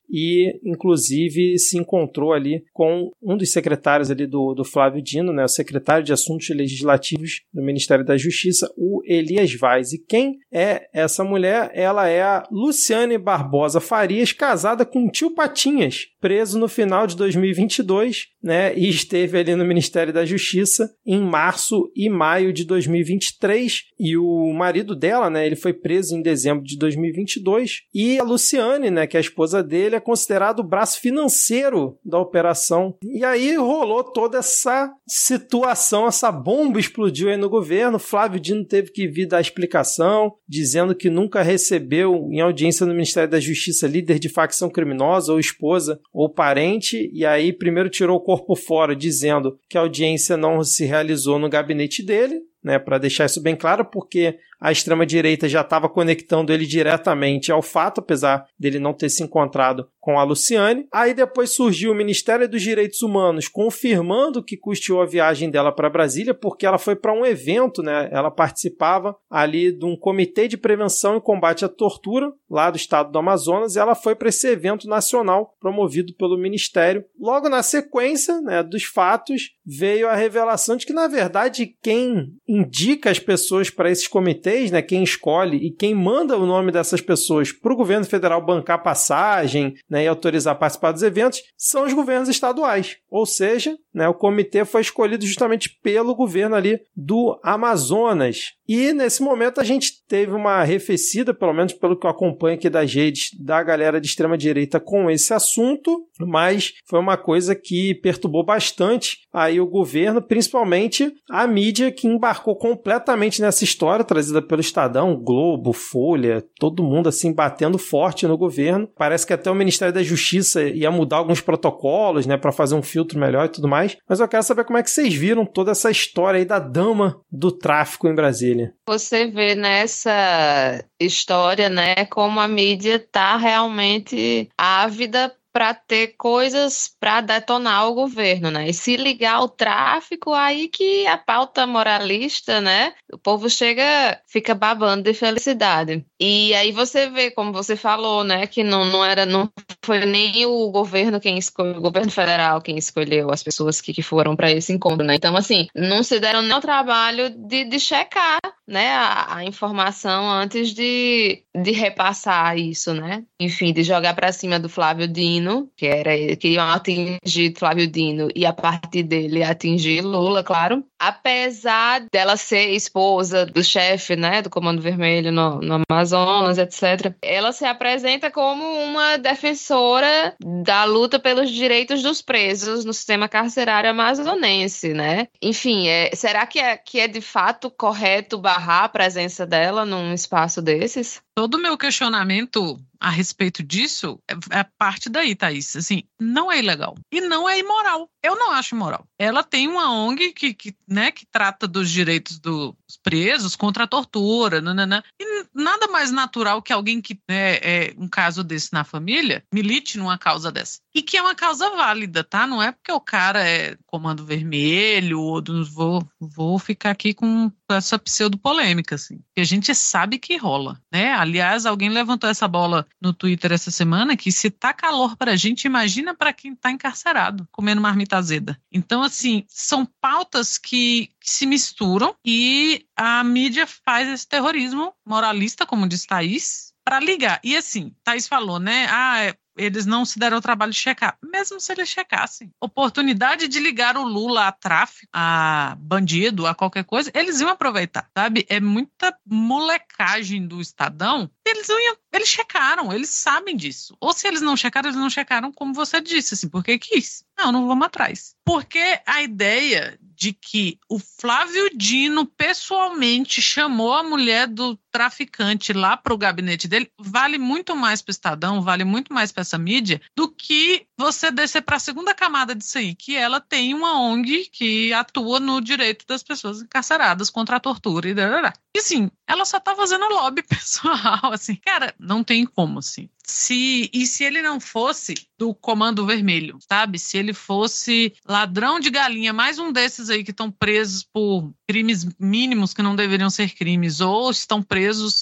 e, inclusive, se encontrou ali com um dos secretários ali do, do Flávio Dino, né, o secretário de Assuntos Legislativos do Ministério da Justiça, o Elias Vaz. E quem é essa mulher? Ela é a Luciane Barbosa Farias, casada com o tio Patinhas, preso no final de 2022, né, e esteve ali no Ministério da Justiça em março e maio de 2023. E o marido dela, né, ele foi preso em dezembro de 2022. E a Luciane, né, que é a esposa dele, é considerado o braço financeiro da operação. E aí rolou toda essa situação, essa bomba explodiu aí no governo. Flávio Dino teve que vir dar explicação, dizendo que nunca recebeu em audiência no Ministério da Justiça líder de facção criminosa, ou esposa, ou parente. E aí primeiro tirou o corpo fora dizendo que a audiência não se realizou no gabinete dele, né, para deixar isso bem claro, porque a extrema-direita já estava conectando ele diretamente ao fato, apesar dele não ter se encontrado com a Luciane. Aí depois surgiu o Ministério dos Direitos Humanos confirmando que custeou a viagem dela para Brasília, porque ela foi para um evento, né? Ela participava ali de um comitê de prevenção e combate à tortura lá do estado do Amazonas e ela foi para esse evento nacional promovido pelo Ministério. Logo na sequência né, dos fatos, veio a revelação de que, na verdade, quem indica as pessoas para esses comitês, né, quem escolhe e quem manda o nome dessas pessoas para o governo federal bancar passagem né, e autorizar participar dos eventos, são os governos estaduais. Ou seja, né, o comitê foi escolhido justamente pelo governo ali do Amazonas. E nesse momento a gente teve uma arrefecida, pelo menos pelo que eu acompanho aqui das redes da galera de extrema direita com esse assunto, mas foi uma coisa que perturbou bastante aí o governo, principalmente a mídia que embarcou completamente nessa história trazida pelo Estadão, Globo, Folha, todo mundo assim batendo forte no governo. Parece que até o Ministério da Justiça ia mudar alguns protocolos, né, para fazer um filtro melhor e tudo mais. Mas eu quero saber como é que vocês viram toda essa história aí da dama do tráfico em Brasília. Você vê nessa história, né, como a mídia tá realmente ávida para ter coisas para detonar o governo, né? E se ligar ao tráfico, aí que a pauta moralista, né? O povo chega, fica babando de felicidade. E aí você vê, como você falou, né? Que não, não era, não foi nem o governo quem escolheu, o governo federal quem escolheu as pessoas que, que foram para esse encontro, né? Então, assim, não se deram nem o trabalho de, de checar, né? A, a informação antes de, de repassar isso, né? Enfim, de jogar para cima do Flávio Dino Dino, que era queriam atingir Flávio Dino e a partir dele atingir Lula, claro. Apesar dela ser esposa do chefe, né, do Comando Vermelho no, no Amazonas, etc., ela se apresenta como uma defensora da luta pelos direitos dos presos no sistema carcerário amazonense, né? Enfim, é, será que é, que é de fato correto barrar a presença dela num espaço desses? Todo o meu questionamento a respeito disso é, é parte daí, Thaís. Assim, não é ilegal. E não é imoral. Eu não acho imoral. Ela tem uma ONG que, que, né, que trata dos direitos dos presos contra a tortura, nanana. e nada mais natural que alguém que né, é um caso desse na família milite numa causa dessa. E que é uma causa válida, tá? Não é porque o cara é comando vermelho ou vou, vou ficar aqui com essa pseudo-polêmica, assim. Que a gente sabe que rola, né? Aliás, alguém levantou essa bola no Twitter essa semana que se tá calor pra gente, imagina para quem tá encarcerado, comendo marmita azeda. Então, assim, são pautas que, que se misturam e a mídia faz esse terrorismo moralista, como diz Thaís, para ligar. E assim, Thaís falou, né? Ah, é, eles não se deram o trabalho de checar. Mesmo se eles checassem, oportunidade de ligar o Lula a tráfico, a bandido, a qualquer coisa, eles iam aproveitar, sabe? É muita molecagem do Estadão. Eles iam, eles checaram, eles sabem disso. Ou se eles não checaram, eles não checaram como você disse, assim, porque quis. Não, não vamos atrás. Porque a ideia de que o Flávio Dino pessoalmente chamou a mulher do traficante lá para o gabinete dele vale muito mais para o Estadão, vale muito mais para essa mídia do que você descer para a segunda camada disso aí, que ela tem uma ONG que atua no direito das pessoas encarceradas contra a tortura e darará. E assim, ela só tá fazendo lobby pessoal, assim. Cara, não tem como, assim se e se ele não fosse do Comando Vermelho, sabe? Se ele fosse ladrão de galinha, mais um desses aí que estão presos por crimes mínimos que não deveriam ser crimes, ou estão presos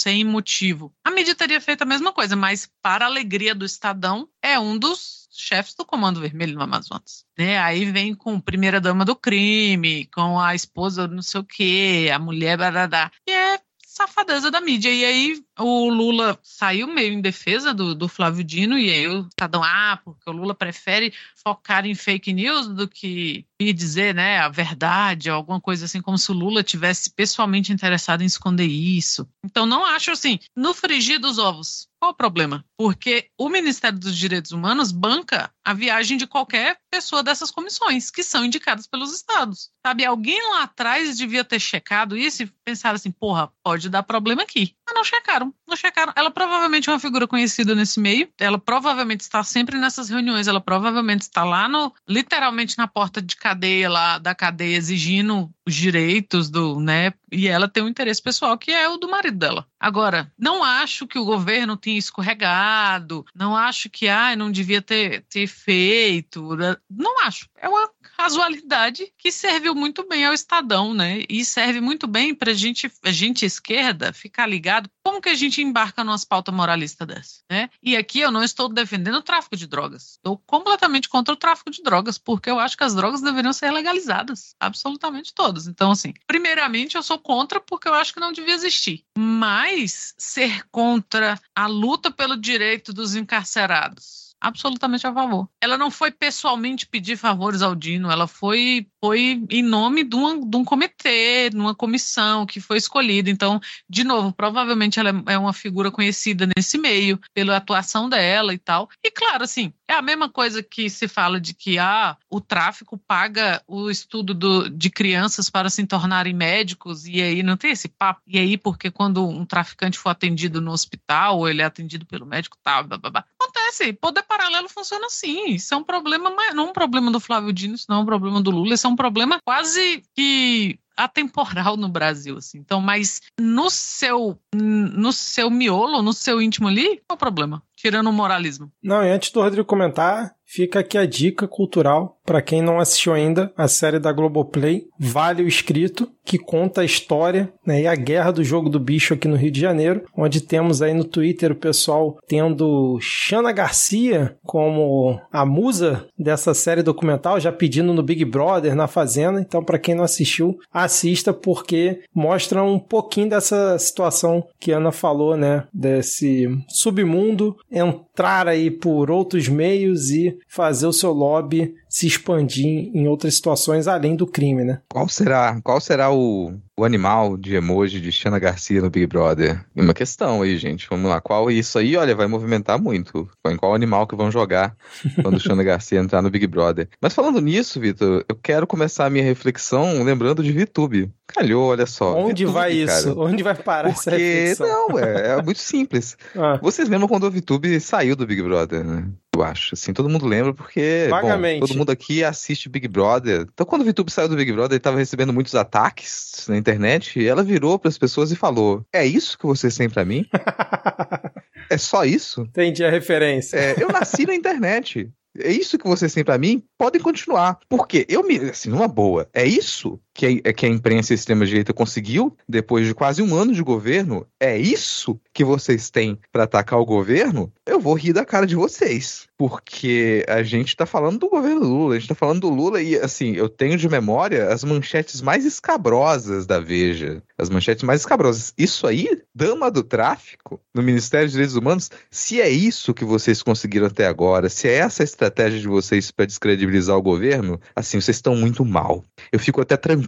sem motivo. A mídia teria feito a mesma coisa, mas para a alegria do Estadão, é um dos chefes do Comando Vermelho no Amazonas. Né? Aí vem com primeira dama do crime, com a esposa não sei o quê, a mulher barará. E é safadeza da mídia. E aí o Lula saiu meio em defesa do, do Flávio Dino, e aí o Estadão, ah, porque o Lula prefere focar em fake news do que ir dizer né, a verdade, alguma coisa assim, como se o Lula tivesse pessoalmente interessado em esconder isso. Então não acho assim, no frigir dos ovos, qual o problema? Porque o Ministério dos Direitos Humanos banca a viagem de qualquer pessoa dessas comissões, que são indicadas pelos estados. Sabe, alguém lá atrás devia ter checado isso e pensado assim, porra, pode dar problema aqui. Mas não checaram Não checaram. Ela provavelmente é uma figura conhecida nesse meio. Ela provavelmente está sempre nessas reuniões. Ela provavelmente está lá no, literalmente na porta de cadeia lá da cadeia exigindo os direitos do, né? E ela tem um interesse pessoal que é o do marido dela. Agora, não acho que o governo tenha escorregado, não acho que ah, não devia ter, ter feito. Não acho. É uma casualidade que serviu muito bem ao Estadão, né? E serve muito bem para gente, a gente esquerda ficar ligado como que a gente embarca numa pauta moralista dessa, né? E aqui eu não estou defendendo o tráfico de drogas. Estou completamente contra o tráfico de drogas, porque eu acho que as drogas deveriam ser legalizadas, absolutamente todas. Então, assim, primeiramente eu sou contra porque eu acho que não devia existir. Mas ser contra a luta pelo direito dos encarcerados absolutamente a favor. Ela não foi pessoalmente pedir favores ao Dino, ela foi, foi em nome de, uma, de um comitê, de uma comissão que foi escolhida. Então, de novo, provavelmente ela é uma figura conhecida nesse meio, pela atuação dela e tal. E claro, assim, é a mesma coisa que se fala de que ah, o tráfico paga o estudo do, de crianças para se tornarem médicos, e aí não tem esse papo. E aí, porque quando um traficante for atendido no hospital, ou ele é atendido pelo médico, tal, blá, blá, blá. Acontece. Poder paralelo funciona assim. Isso é um problema, não é um problema do Flávio Dino, isso não é um problema do Lula, isso é um problema quase que atemporal no Brasil, assim. Então, mas no seu no seu miolo, no seu íntimo ali, qual é o problema? Tirando o moralismo. Não, e antes do Rodrigo comentar, fica aqui a dica cultural para quem não assistiu ainda a série da Globoplay, Vale o Escrito, que conta a história né, e a guerra do jogo do bicho aqui no Rio de Janeiro, onde temos aí no Twitter o pessoal tendo Xana Garcia como a musa dessa série documental, já pedindo no Big Brother, na Fazenda. Então, para quem não assistiu, assista porque mostra um pouquinho dessa situação que a Ana falou, né? Desse submundo entrar aí por outros meios e fazer o seu lobby se expandir em outras situações além do crime, né? Qual será, qual será o, o animal de emoji de Xana Garcia no Big Brother? Uma questão aí, gente. Vamos lá. Qual isso aí, olha, vai movimentar muito. Em qual animal que vão jogar quando Xana Garcia entrar no Big Brother? Mas falando nisso, Vitor, eu quero começar a minha reflexão lembrando de VTube. Calhou, olha só. Onde VTube, vai cara. isso? Onde vai parar Porque, essa reflexão? não, é, é muito simples. Ah. Vocês lembram quando o VTube saiu do Big Brother, né? Eu acho, assim, todo mundo lembra porque, bom, todo mundo aqui assiste Big Brother. Então, quando o VTube saiu do Big Brother, ele tava recebendo muitos ataques na internet, e ela virou para as pessoas e falou: "É isso que vocês têm para mim? é só isso? Entendi a referência. É, eu nasci na internet. É isso que vocês têm pra mim? Podem continuar. Porque eu me. Assim, numa boa. É isso que a, que a imprensa extrema-direita conseguiu depois de quase um ano de governo? É isso que vocês têm pra atacar o governo? Eu vou rir da cara de vocês. Porque a gente tá falando do governo Lula, a gente tá falando do Lula e, assim, eu tenho de memória as manchetes mais escabrosas da Veja. As manchetes mais escabrosas. Isso aí, dama do tráfico, no Ministério dos Direitos Humanos, se é isso que vocês conseguiram até agora, se é essa a estratégia de vocês para descredibilizar o governo, assim, vocês estão muito mal. Eu fico até tranquilo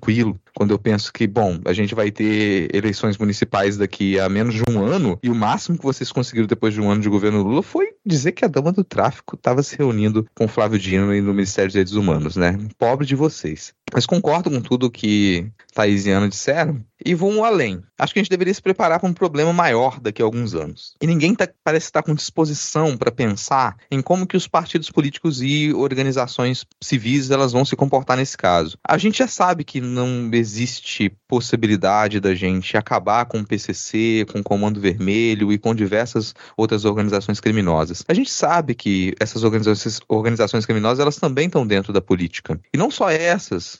quando eu penso que, bom, a gente vai ter eleições municipais daqui a menos de um ano e o máximo que vocês conseguiram depois de um ano de governo Lula foi dizer que a dama do tráfico estava se reunindo com Flávio Dino e no Ministério dos Direitos Humanos, né? Pobre de vocês. Mas concordo com tudo que Thaís e Ana disseram e um além. Acho que a gente deveria se preparar para um problema maior daqui a alguns anos. E ninguém tá, parece estar com disposição para pensar em como que os partidos políticos e organizações civis elas vão se comportar nesse caso. A gente já sabe que não existe possibilidade da gente acabar com o PCC, com o Comando Vermelho e com diversas outras organizações criminosas. A gente sabe que essas organizações, organizações criminosas elas também estão dentro da política. E não só essas,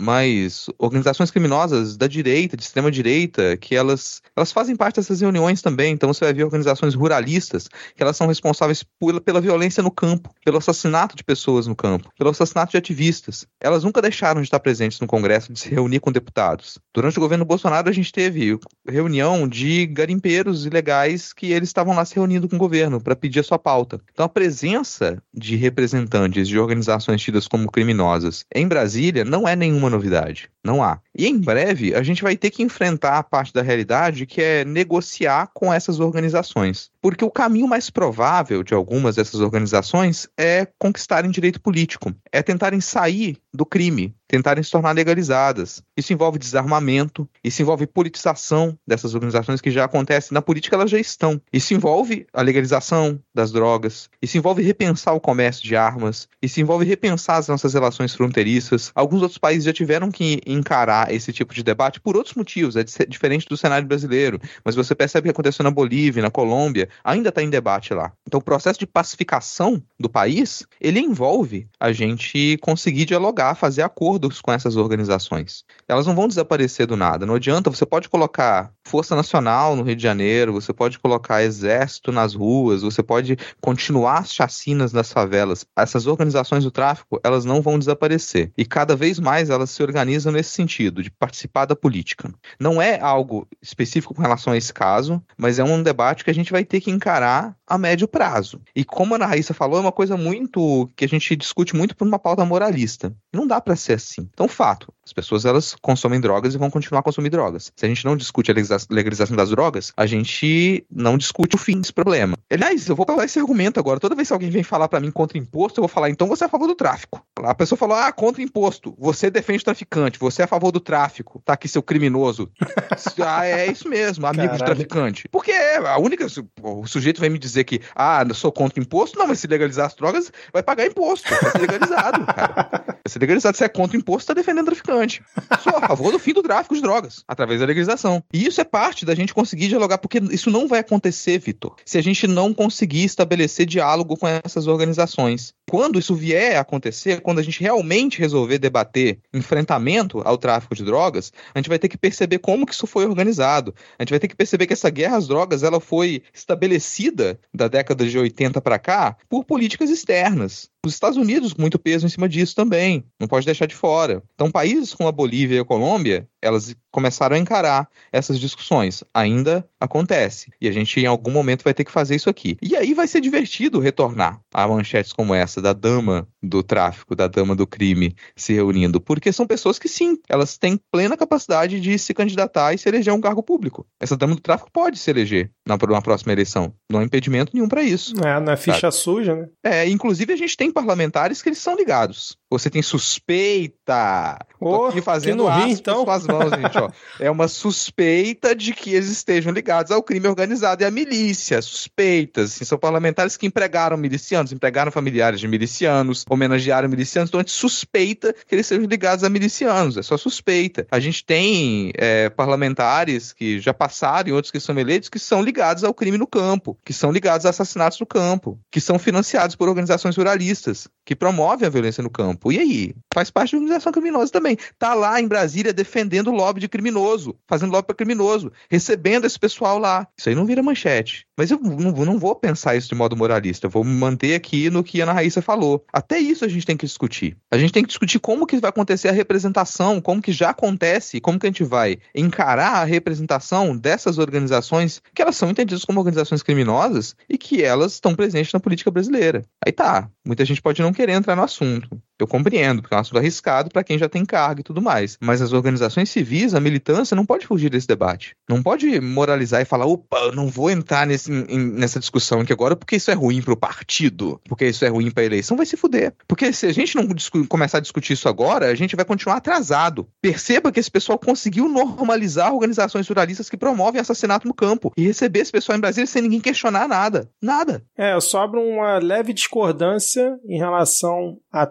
mas organizações criminosas da direita, de extrema direita, que elas, elas fazem parte dessas reuniões também. Então você vai ver organizações ruralistas, que elas são responsáveis pela violência no campo, pelo assassinato de pessoas no campo, pelo assassinato de ativistas. Elas nunca deixaram de estar presentes no Congresso, de se reunir com deputados. Durante o governo Bolsonaro, a gente teve reunião de garimpeiros ilegais que eles estavam lá se reunindo com o governo para pedir a sua pauta. Então a presença de representantes de organizações tidas como criminosas em Brasília não é nenhuma novidade. Não há. E em breve a gente vai ter que enfrentar a parte da realidade que é negociar com essas organizações. Porque o caminho mais provável de algumas dessas organizações é conquistarem direito político, é tentarem sair do crime, tentarem se tornar legalizadas. Isso envolve desarmamento, isso envolve politização dessas organizações que já acontecem. Na política elas já estão. Isso envolve a legalização das drogas, isso envolve repensar o comércio de armas, isso envolve repensar as nossas relações fronteiriças. Alguns outros países já tiveram que encarar esse tipo de debate por outros motivos, é diferente do cenário brasileiro, mas você percebe o que aconteceu na Bolívia, na Colômbia, ainda está em debate lá. Então o processo de pacificação do país, ele envolve a gente conseguir dialogar, fazer acordos com essas organizações. Elas não vão desaparecer do nada. Não adianta, você pode colocar Força Nacional no Rio de Janeiro, você pode colocar exército nas ruas, você pode continuar as chacinas nas favelas. Essas organizações do tráfico, elas não vão desaparecer. E cada vez mais elas se organizam nesse sentido, de participar da política. Não é algo específico com relação a esse caso, mas é um debate que a gente vai ter que encarar a médio prazo. E como a Ana Raíssa falou, é uma coisa muito que a gente discute muito por uma pauta moralista. Não dá para ser assim. Então, fato, as pessoas elas consomem drogas e vão continuar a consumir drogas. Se a gente não discute a legalização das drogas, a gente não discute o fim desse problema. Aliás, eu vou falar esse argumento agora. Toda vez que alguém vem falar para mim contra imposto, eu vou falar, então você é a favor do tráfico. A pessoa falou, ah, contra imposto. Você defende o traficante, você é a favor do tráfico. Tá aqui seu criminoso. ah, é isso mesmo, amigo Caralho. de traficante. Porque é a única. O sujeito vem me dizer que, ah, eu sou contra imposto. Não, mas se legalizar as drogas, vai pagar imposto. Vai ser legalizado, cara. Vai ser legalizado. Se é contra imposto, tá defendendo traficante. Sou a favor do fim do tráfico de drogas, através da legalização. E isso é parte da gente conseguir dialogar, porque isso não vai acontecer, Vitor, se a gente não conseguir estabelecer diálogo com essas organizações. Quando isso vier a acontecer, quando a gente realmente resolver debater enfrentamento ao tráfico de drogas, a gente vai ter que perceber como que isso foi organizado. A gente vai ter que perceber que essa guerra às drogas ela foi estabelecida da década de 80 para cá por políticas externas. Os Estados Unidos com muito peso em cima disso também, não pode deixar de fora. Então, países como a Bolívia e a Colômbia, elas começaram a encarar essas discussões. Ainda acontece. E a gente, em algum momento, vai ter que fazer isso aqui. E aí vai ser divertido retornar a manchetes como essa, da dama do tráfico, da dama do crime se reunindo. Porque são pessoas que, sim, elas têm plena capacidade de se candidatar e se eleger a um cargo público. Essa dama do tráfico pode se eleger na, na próxima eleição. Não há impedimento nenhum para isso. É, não é ficha suja, né? É, inclusive a gente tem parlamentares que eles são ligados. Você tem suspeita. Oh, aqui fazendo que ri, então. com as mãos, gente, ó. É uma suspeita de que eles estejam ligados ao crime organizado e à milícia. Suspeitas. Assim, são parlamentares que empregaram milicianos, empregaram familiares de milicianos, homenagearam milicianos. Então a gente suspeita que eles sejam ligados a milicianos. É só suspeita. A gente tem é, parlamentares que já passaram e outros que são eleitos que são ligados ao crime no campo, que são ligados a assassinatos no campo, que são financiados por organizações ruralistas, que promovem a violência no campo. E aí? Faz parte de organização criminosa também. Tá lá em Brasília defendendo o lobby de criminoso, fazendo lobby para criminoso, recebendo esse pessoal lá. Isso aí não vira manchete. Mas eu não, não vou pensar isso de modo moralista. Eu vou me manter aqui no que a Ana Raíssa falou. Até isso a gente tem que discutir. A gente tem que discutir como que vai acontecer a representação, como que já acontece, como que a gente vai encarar a representação dessas organizações que elas são entendidas como organizações criminosas e que elas estão presentes na política brasileira. Aí tá, muita gente pode não querer entrar no assunto. Eu compreendo, porque é um assunto arriscado para quem já tem cargo e tudo mais. Mas as organizações civis, a militância, não pode fugir desse debate. Não pode moralizar e falar, opa, eu não vou entrar nesse, em, nessa discussão aqui agora porque isso é ruim para o partido, porque isso é ruim para a eleição. Vai se fuder. Porque se a gente não começar a discutir isso agora, a gente vai continuar atrasado. Perceba que esse pessoal conseguiu normalizar organizações pluralistas que promovem assassinato no campo e receber esse pessoal em Brasília sem ninguém questionar nada. Nada. É, sobra uma leve discordância em relação à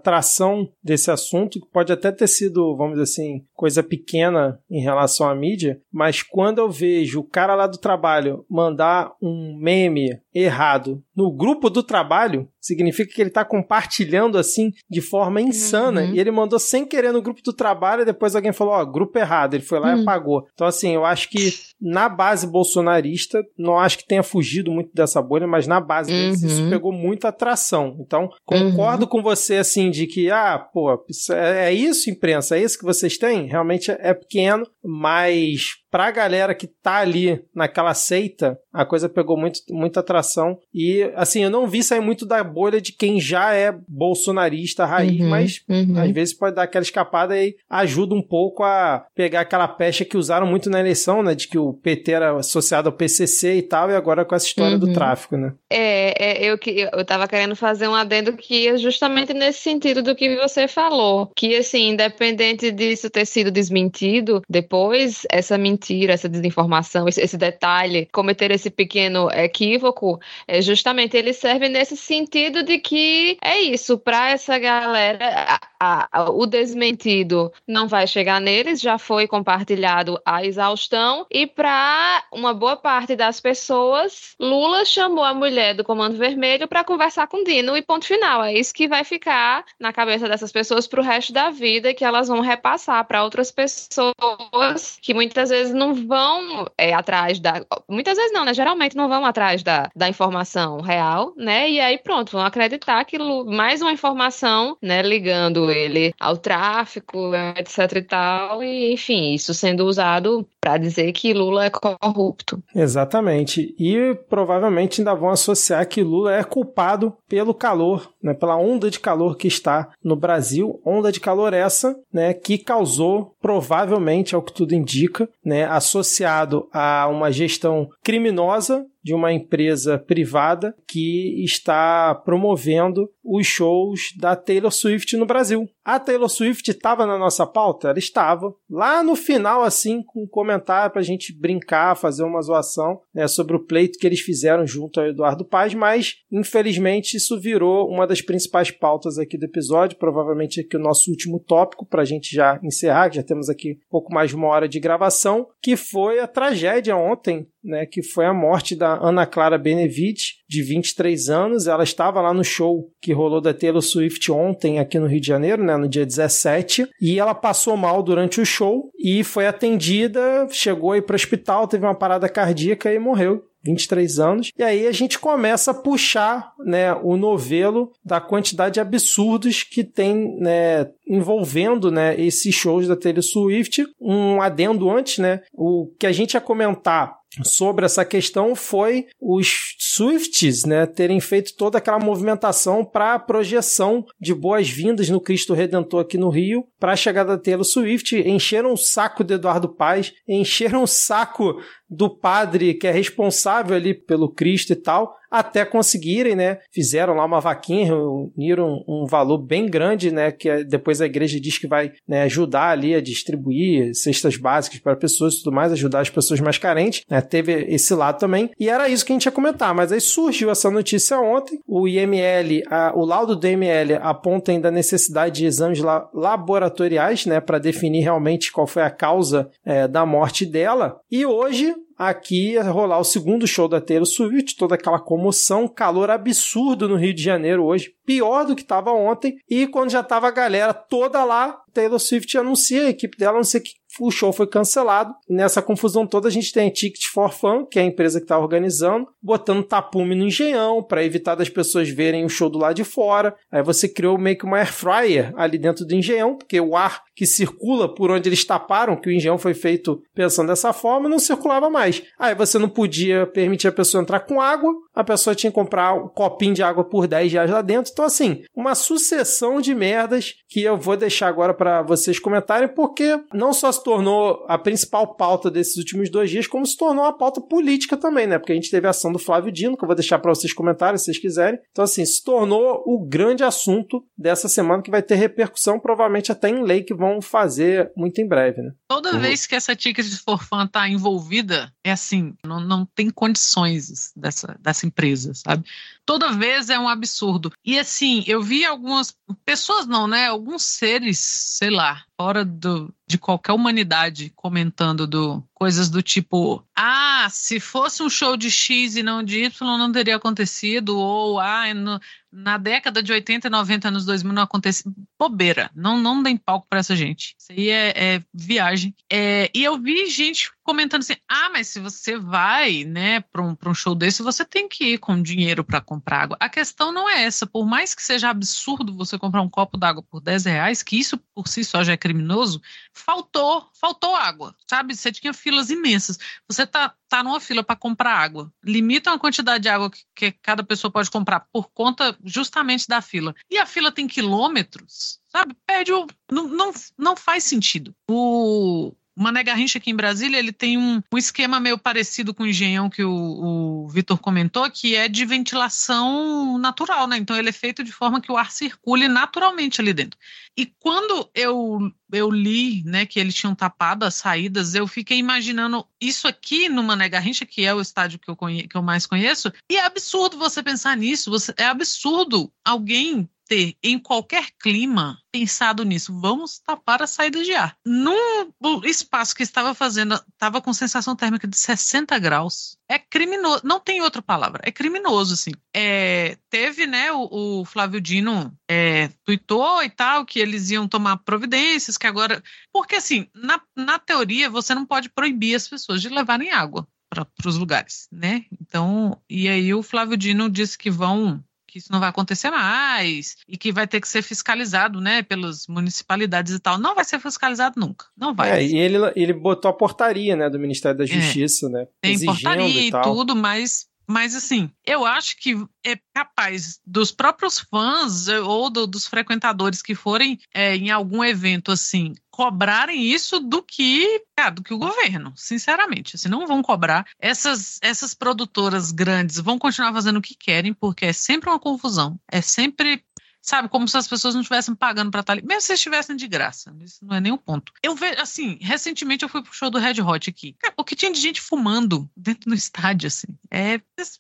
desse assunto, que pode até ter sido, vamos dizer assim, coisa pequena em relação à mídia, mas quando eu vejo o cara lá do trabalho mandar um meme errado no grupo do trabalho, significa que ele está compartilhando assim de forma insana. Uhum. E ele mandou sem querer no grupo do trabalho e depois alguém falou: Ó, grupo errado. Ele foi lá uhum. e apagou. Então, assim, eu acho que na base bolsonarista, não acho que tenha fugido muito dessa bolha, mas na base uhum. deles isso pegou muita atração. Então, concordo uhum. com você, assim, de que, ah, pô, é, é isso, imprensa, é isso que vocês têm? Realmente é pequeno, mas pra galera que tá ali naquela seita, a coisa pegou muito, muita atração. E, assim, eu não vi sair muito da bolha de quem já é bolsonarista raiz, Uhum, mas uhum. às vezes pode dar aquela escapada e ajuda um pouco a pegar aquela pecha que usaram muito na eleição, né? De que o PT era associado ao PCC e tal, e agora com essa história do Uhum. tráfico, né? É, é, eu, que- eu tava querendo fazer um adendo que é justamente nesse sentido do que você falou. Que, assim, independente disso ter sido desmentido, depois essa mentira, essa desinformação, esse, esse detalhe, cometer esse pequeno equívoco, é justamente ele serve nesse sentido de que é isso, para essa galera, a- a- o desmentido não vai chegar neles, já foi compartilhado a exaustão, e para uma boa parte das pessoas, Lula chamou a mulher do Comando Vermelho para conversar com Dino e ponto final. É isso que vai ficar na cabeça dessas pessoas para o resto da vida, que elas vão repassar para outras pessoas que muitas vezes não vão é, atrás da. Muitas vezes não, né? Geralmente não vão atrás da, da informação real, né? E aí pronto, vão acreditar que mais uma informação, né? Ligando ele ao tráfico, etc e tal. E enfim, isso sendo usado para dizer que Lula é corrupto. Exatamente. E provavelmente ainda vão associar que Lula é culpado pelo calor, né, pela onda de calor que está no Brasil. Onda de calor essa, né, que causou, provavelmente, ao que tudo indica, né, associado a uma gestão criminosa de uma empresa privada que está promovendo os shows da Taylor Swift no Brasil. A Taylor Swift estava na nossa pauta? Ela estava. Lá no final, assim, com um comentário para a gente brincar, fazer uma zoação né, sobre o pleito que eles fizeram junto ao Eduardo Paz, mas infelizmente isso virou uma das principais pautas aqui do episódio, provavelmente aqui o nosso último tópico para a gente já encerrar, que já temos aqui um pouco mais de uma hora de gravação, que foi a tragédia ontem né, que foi a morte da Ana Clara Benevides, de 23 anos. Ela estava lá no show que rolou da Taylor Swift ontem aqui no Rio de Janeiro, né, no dia 17, e ela passou mal durante o show e foi atendida, chegou aí para o hospital, teve uma parada cardíaca e morreu. 23 anos. E aí a gente começa a puxar né, o novelo da quantidade de absurdos que tem né, envolvendo né, esses shows da Taylor Swift. Um adendo antes, né? O que a gente ia comentar sobre essa questão foi os Swifts né, terem feito toda aquela movimentação para a projeção de boas-vindas no Cristo Redentor aqui no Rio para a chegada da Taylor Swift. Encheram o saco do Eduardo Paz, encheram o saco do padre que é responsável ali pelo Cristo e tal, até conseguirem, né? Fizeram lá uma vaquinha, reuniram um valor bem grande, né? Que é- depois a igreja diz que vai né, ajudar ali a distribuir cestas básicas para pessoas e tudo mais, ajudar as pessoas mais carentes, né? Teve esse lado também. E era isso que a gente ia comentar, mas aí surgiu essa notícia ontem. O IML, a- o laudo do IML aponta ainda a necessidade de exames la- laboratoriais, né? Para definir realmente qual foi a causa é, da morte dela. E hoje aqui ia rolar o segundo show da Taylor Swift, toda aquela comoção, calor absurdo no Rio de Janeiro hoje, pior do que estava ontem, e quando já estava a galera toda lá, Taylor Swift anuncia a equipe dela, sei que o show foi cancelado. Nessa confusão toda, a gente tem a Ticket for Fun, que é a empresa que está organizando, botando tapume no engenhão para evitar das pessoas verem o show do lado de fora. Aí você criou meio que uma air fryer ali dentro do engenhão, porque o ar que circula por onde eles taparam, que o engenhão foi feito pensando dessa forma, não circulava mais. Aí você não podia permitir a pessoa entrar com água, a pessoa tinha que comprar um copinho de água por 10 reais lá dentro. Então, assim, uma sucessão de merdas que eu vou deixar agora para vocês comentarem, porque não só se tornou a principal pauta desses últimos dois dias, como se tornou uma pauta política também, né? Porque a gente teve a ação do Flávio Dino, que eu vou deixar para vocês comentarem se vocês quiserem. Então, assim, se tornou o grande assunto dessa semana que vai ter repercussão, provavelmente até em lei que vão fazer muito em breve, né? Toda Uhum. vez que essa Ticket for Fun tá envolvida, é assim, não, não tem condições dessa, dessa empresa, sabe? Toda vez é um absurdo. E assim, eu vi algumas pessoas, não, né? Alguns seres, sei lá, fora do, de qualquer humanidade comentando do coisas do tipo, ah, se fosse um show de X e não de Y, não teria acontecido, ou ah, no- na década de 80 e 90, anos 2000 não aconteceu. Bobeira, não, não deem palco para essa gente. Isso aí é, é viagem. É, e eu vi gente comentando assim: ah, mas se você vai, né, para um, um show desse, você tem que ir com dinheiro para comprar água. A questão não é essa. Por mais que seja absurdo você comprar um copo d'água por 10 reais, que isso por si só já é criminoso, faltou, faltou água, sabe? Você tinha filas imensas. Você tá, tá numa fila para comprar água, limitam a quantidade de água que, que cada pessoa pode comprar por conta justamente da fila. E a fila tem quilômetros, sabe? Perde o. Não, não, não faz sentido. O, o Mané Garrincha aqui em Brasília, ele tem um, um esquema meio parecido com o engenhão que o, o Vitor comentou, que é de ventilação natural, né? Então ele é feito de forma que o ar circule naturalmente ali dentro. E quando eu, eu li, né, que eles tinham tapado as saídas, eu fiquei imaginando isso aqui no Mané Garrincha, que é o estádio que eu, que eu mais conheço, e é absurdo você pensar nisso, você, é absurdo alguém ter em qualquer clima pensado nisso. Vamos tapar a saída de ar. Num espaço que estava fazendo, estava com sensação térmica de 60 graus. É criminoso, não tem outra palavra, é criminoso, assim. É, teve, né, o, o Flávio Dino é, tuitou e tal, que eles iam tomar providências, que agora. Porque, assim, na, na teoria, você não pode proibir as pessoas de levarem água para os lugares, né? Então, e aí o Flávio Dino disse que vão que isso não vai acontecer mais e que vai ter que ser fiscalizado, né, pelas municipalidades e tal. Não vai ser fiscalizado nunca. Não vai. É, e ele, ele botou a portaria, né, do Ministério da é. Justiça, é. né? Tem portaria e, e tudo, mas mas, assim, eu acho que é capaz dos próprios fãs eh, ou do, dos frequentadores que forem é, em algum evento, assim, cobrarem isso do que, cara, do que o governo, sinceramente. Assim, não vão cobrar. Essas, essas produtoras grandes vão continuar fazendo o que querem, porque é sempre uma confusão. É sempre sabe? Como se as pessoas não estivessem pagando para estar ali. Mesmo se estivessem de graça. Isso não é nenhum ponto. Eu vejo, assim, recentemente eu fui pro show do Red Hot aqui. Cara, o que tinha de gente fumando dentro do estádio, assim. É.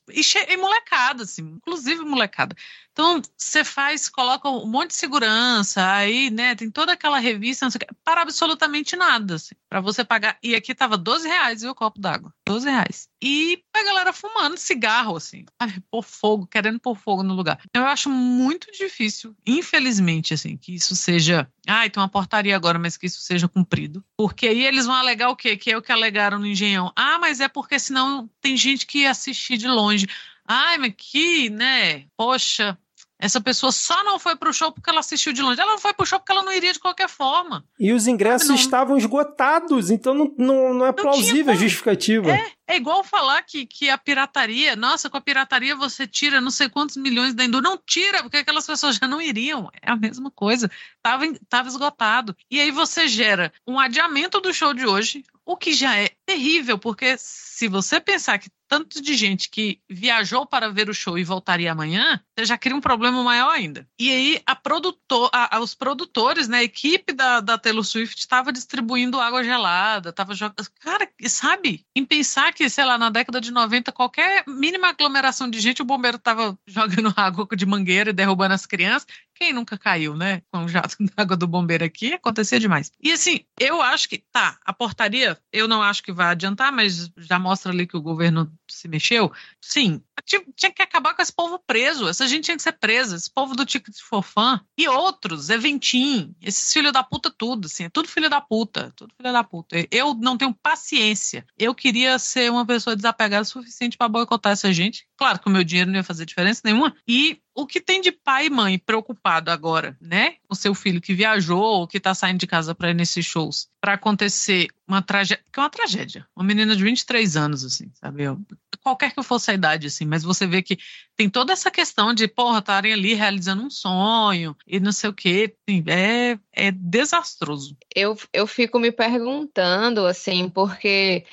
E, e molecada, assim. Inclusive molecada. Então, você faz, coloca um monte de segurança, aí, né, tem toda aquela revista, sei para absolutamente nada, assim, para você pagar. E aqui tava 12 reais e o copo d'água. 12 reais. E a galera fumando cigarro, assim, sabe, pôr fogo, querendo pôr fogo no lugar. Eu acho muito difícil, infelizmente, assim, que isso seja. Ai, tem uma portaria agora, mas que isso seja cumprido. Porque aí eles vão alegar o quê? Que é o que alegaram no Engenhão. Ah, mas é porque senão tem gente que ia assistir de longe. Ai, mas que, né? Poxa, essa pessoa só não foi pro show porque ela assistiu de longe. Ela não foi pro show porque ela não iria de qualquer forma. E os ingressos não... estavam esgotados, então não, não, não é plausível a justificativa. É, é igual falar que, que a pirataria, nossa, com a pirataria você tira não sei quantos milhões da indústria. Não tira, porque aquelas pessoas já não iriam. É a mesma coisa. Tava, tava esgotado. E aí você gera um adiamento do show de hoje, o que já é terrível, porque se você pensar que tanto de gente que viajou para ver o show e voltaria amanhã, você já cria um problema maior ainda. E aí a produtor, a, os produtores, né, a equipe da, da Taylor Swift estava distribuindo água gelada, estava jogando. Cara, sabe? Em pensar que, sei lá, na década de 90, qualquer mínima aglomeração de gente, o bombeiro estava jogando água de mangueira e derrubando as crianças. Quem nunca caiu, né? Com o jato d'água do bombeiro aqui, acontecia demais. E assim, eu acho que, tá, a portaria, eu não acho que vai adiantar, mas já mostra ali que o governo se mexeu. Sim, tinha que acabar com esse povo preso. Essa gente tinha que ser presa. Esse povo do Ticket for Fun e outros, Eventim, esses filhos da puta, tudo, assim, é tudo filho da puta, tudo filho da puta. Eu não tenho paciência. Eu queria ser uma pessoa desapegada o suficiente para boicotar essa gente. Claro que o meu dinheiro não ia fazer diferença nenhuma. E o que tem de pai e mãe preocupado agora, né? O seu filho que viajou ou que tá saindo de casa para ir nesses shows, para acontecer uma tragédia, que é uma tragédia. Uma menina de 23 anos, assim, sabe? Eu, qualquer que fosse a idade, assim, mas você vê que tem toda essa questão de, porra, estarem ali realizando um sonho e não sei o quê. É, é desastroso. Eu, eu fico me perguntando, assim, porque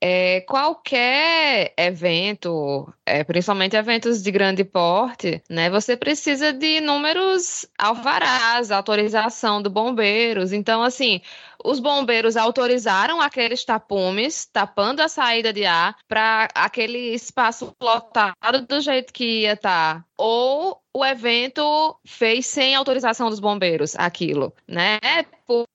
é, qualquer evento, é, principalmente eventos de grande porte, né, você precisa de inúmeros alvarás, autorização do bombeiros. Então, assim, os bombeiros autorizaram aqueles tapumes, tapando a saída de ar, para aquele espaço lotado do jeito que ia estar. Tá. Ou o evento fez sem autorização dos bombeiros aquilo, né?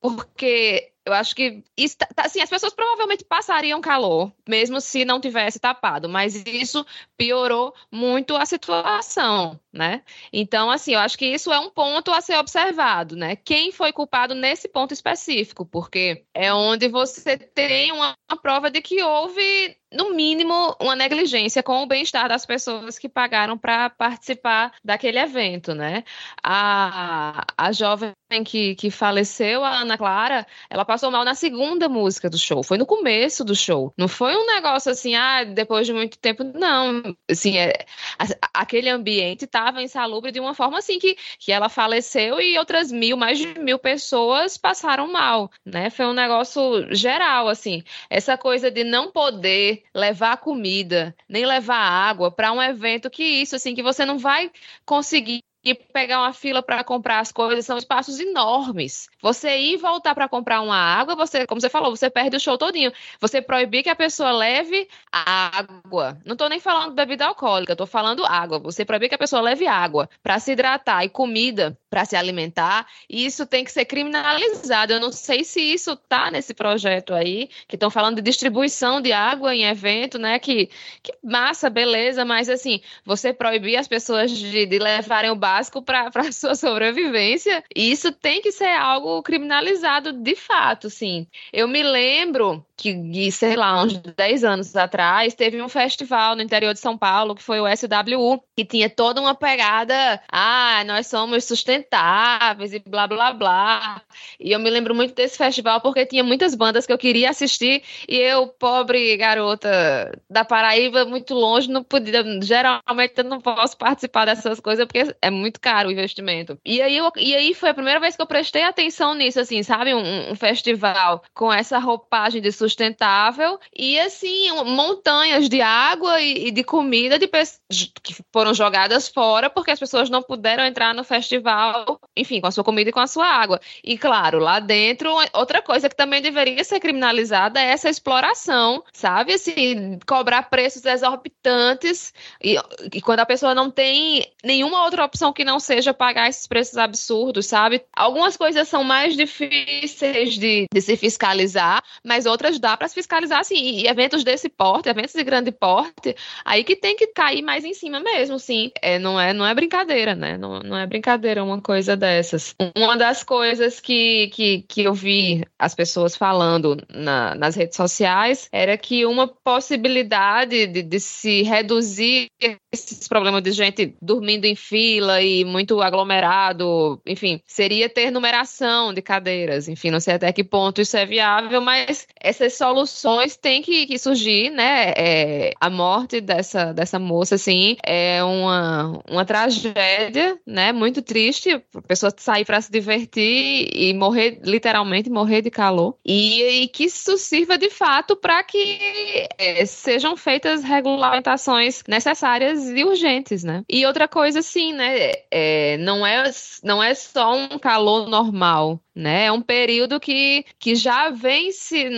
Porque eu acho que tá, tá, assim, as pessoas provavelmente passariam calor, mesmo se não tivesse tapado, mas isso piorou muito a situação, né? Então, assim, eu acho que isso é um ponto a ser observado, né? Quem foi culpado nesse ponto específico, porque é onde você tem uma, uma prova de que houve no mínimo, uma negligência com o bem-estar das pessoas que pagaram para participar daquele evento, né? A, a jovem que, que faleceu, a Ana Clara, ela passou mal na segunda música do show. Foi no começo do show. Não foi um negócio assim, ah, depois de muito tempo. Não. Assim, é, aquele ambiente estava insalubre de uma forma assim que, que ela faleceu e outras mil, mais de mil pessoas passaram mal, né? Foi um negócio geral, assim. Essa coisa de não poder levar comida, nem levar água para um evento que isso, assim, que você não vai conseguir pegar uma fila para comprar as coisas são espaços enormes. Você ir e voltar para comprar uma água, você, como você falou, você perde o show todinho. Você proibir que a pessoa leve água. Não estou nem falando bebida alcoólica, estou falando água. Você proibir que a pessoa leve água para se hidratar e comida para se alimentar. E isso tem que ser criminalizado. Eu não sei se isso tá nesse projeto aí, que estão falando de distribuição de água em evento, né? Que, que massa, beleza, mas assim, você proibir as pessoas de, de levarem o básico para a sua sobrevivência. Isso tem que ser algo criminalizado de fato, sim. Eu me lembro que, sei lá, uns 10 anos atrás, teve um festival no interior de São Paulo, que foi o SWU, que tinha toda uma pegada, ah, nós somos sustentáveis e blá, blá, blá. E eu me lembro muito desse festival porque tinha muitas bandas que eu queria assistir e eu, pobre garota da Paraíba, muito longe, não podia, geralmente eu não posso participar dessas coisas porque é muito caro o investimento. E aí, eu, e aí foi a primeira vez que eu prestei atenção nisso, assim, sabe? Um, um festival com essa roupagem de sustentável e, assim, montanhas de água e, e de comida de que foram jogadas fora porque as pessoas não puderam entrar no festival, enfim, com a sua comida e com a sua água. E, claro, lá dentro, outra coisa que também deveria ser criminalizada é essa exploração, sabe? Assim, cobrar preços exorbitantes e, e quando a pessoa não tem nenhuma outra opção que não seja pagar esses preços absurdos, sabe? Algumas coisas são mais difíceis de, de se fiscalizar, mas outras dá para se fiscalizar sim. E eventos desse porte, eventos de grande porte, aí que tem que cair mais em cima mesmo, sim. É, não, é, não é brincadeira, né? Não, não é brincadeira uma coisa dessas. Uma das coisas que, que, que eu vi as pessoas falando na, nas redes sociais era que uma possibilidade de, de se reduzir esses problemas de gente dormindo em fila e muito aglomerado, enfim, seria ter numeração de cadeiras. Enfim, não sei até que ponto isso é viável, mas essas soluções têm que, que surgir, né? É, a morte dessa, dessa moça, assim, é uma, uma tragédia, né? Muito triste. A pessoa sair para se divertir e morrer, literalmente, morrer de calor. E, e que isso sirva de fato para que é, sejam feitas regulamentações necessárias e urgentes, né? E outra coisa, assim, né? é, não, é, não é só um calor normal, né? É um período que, que já vem se,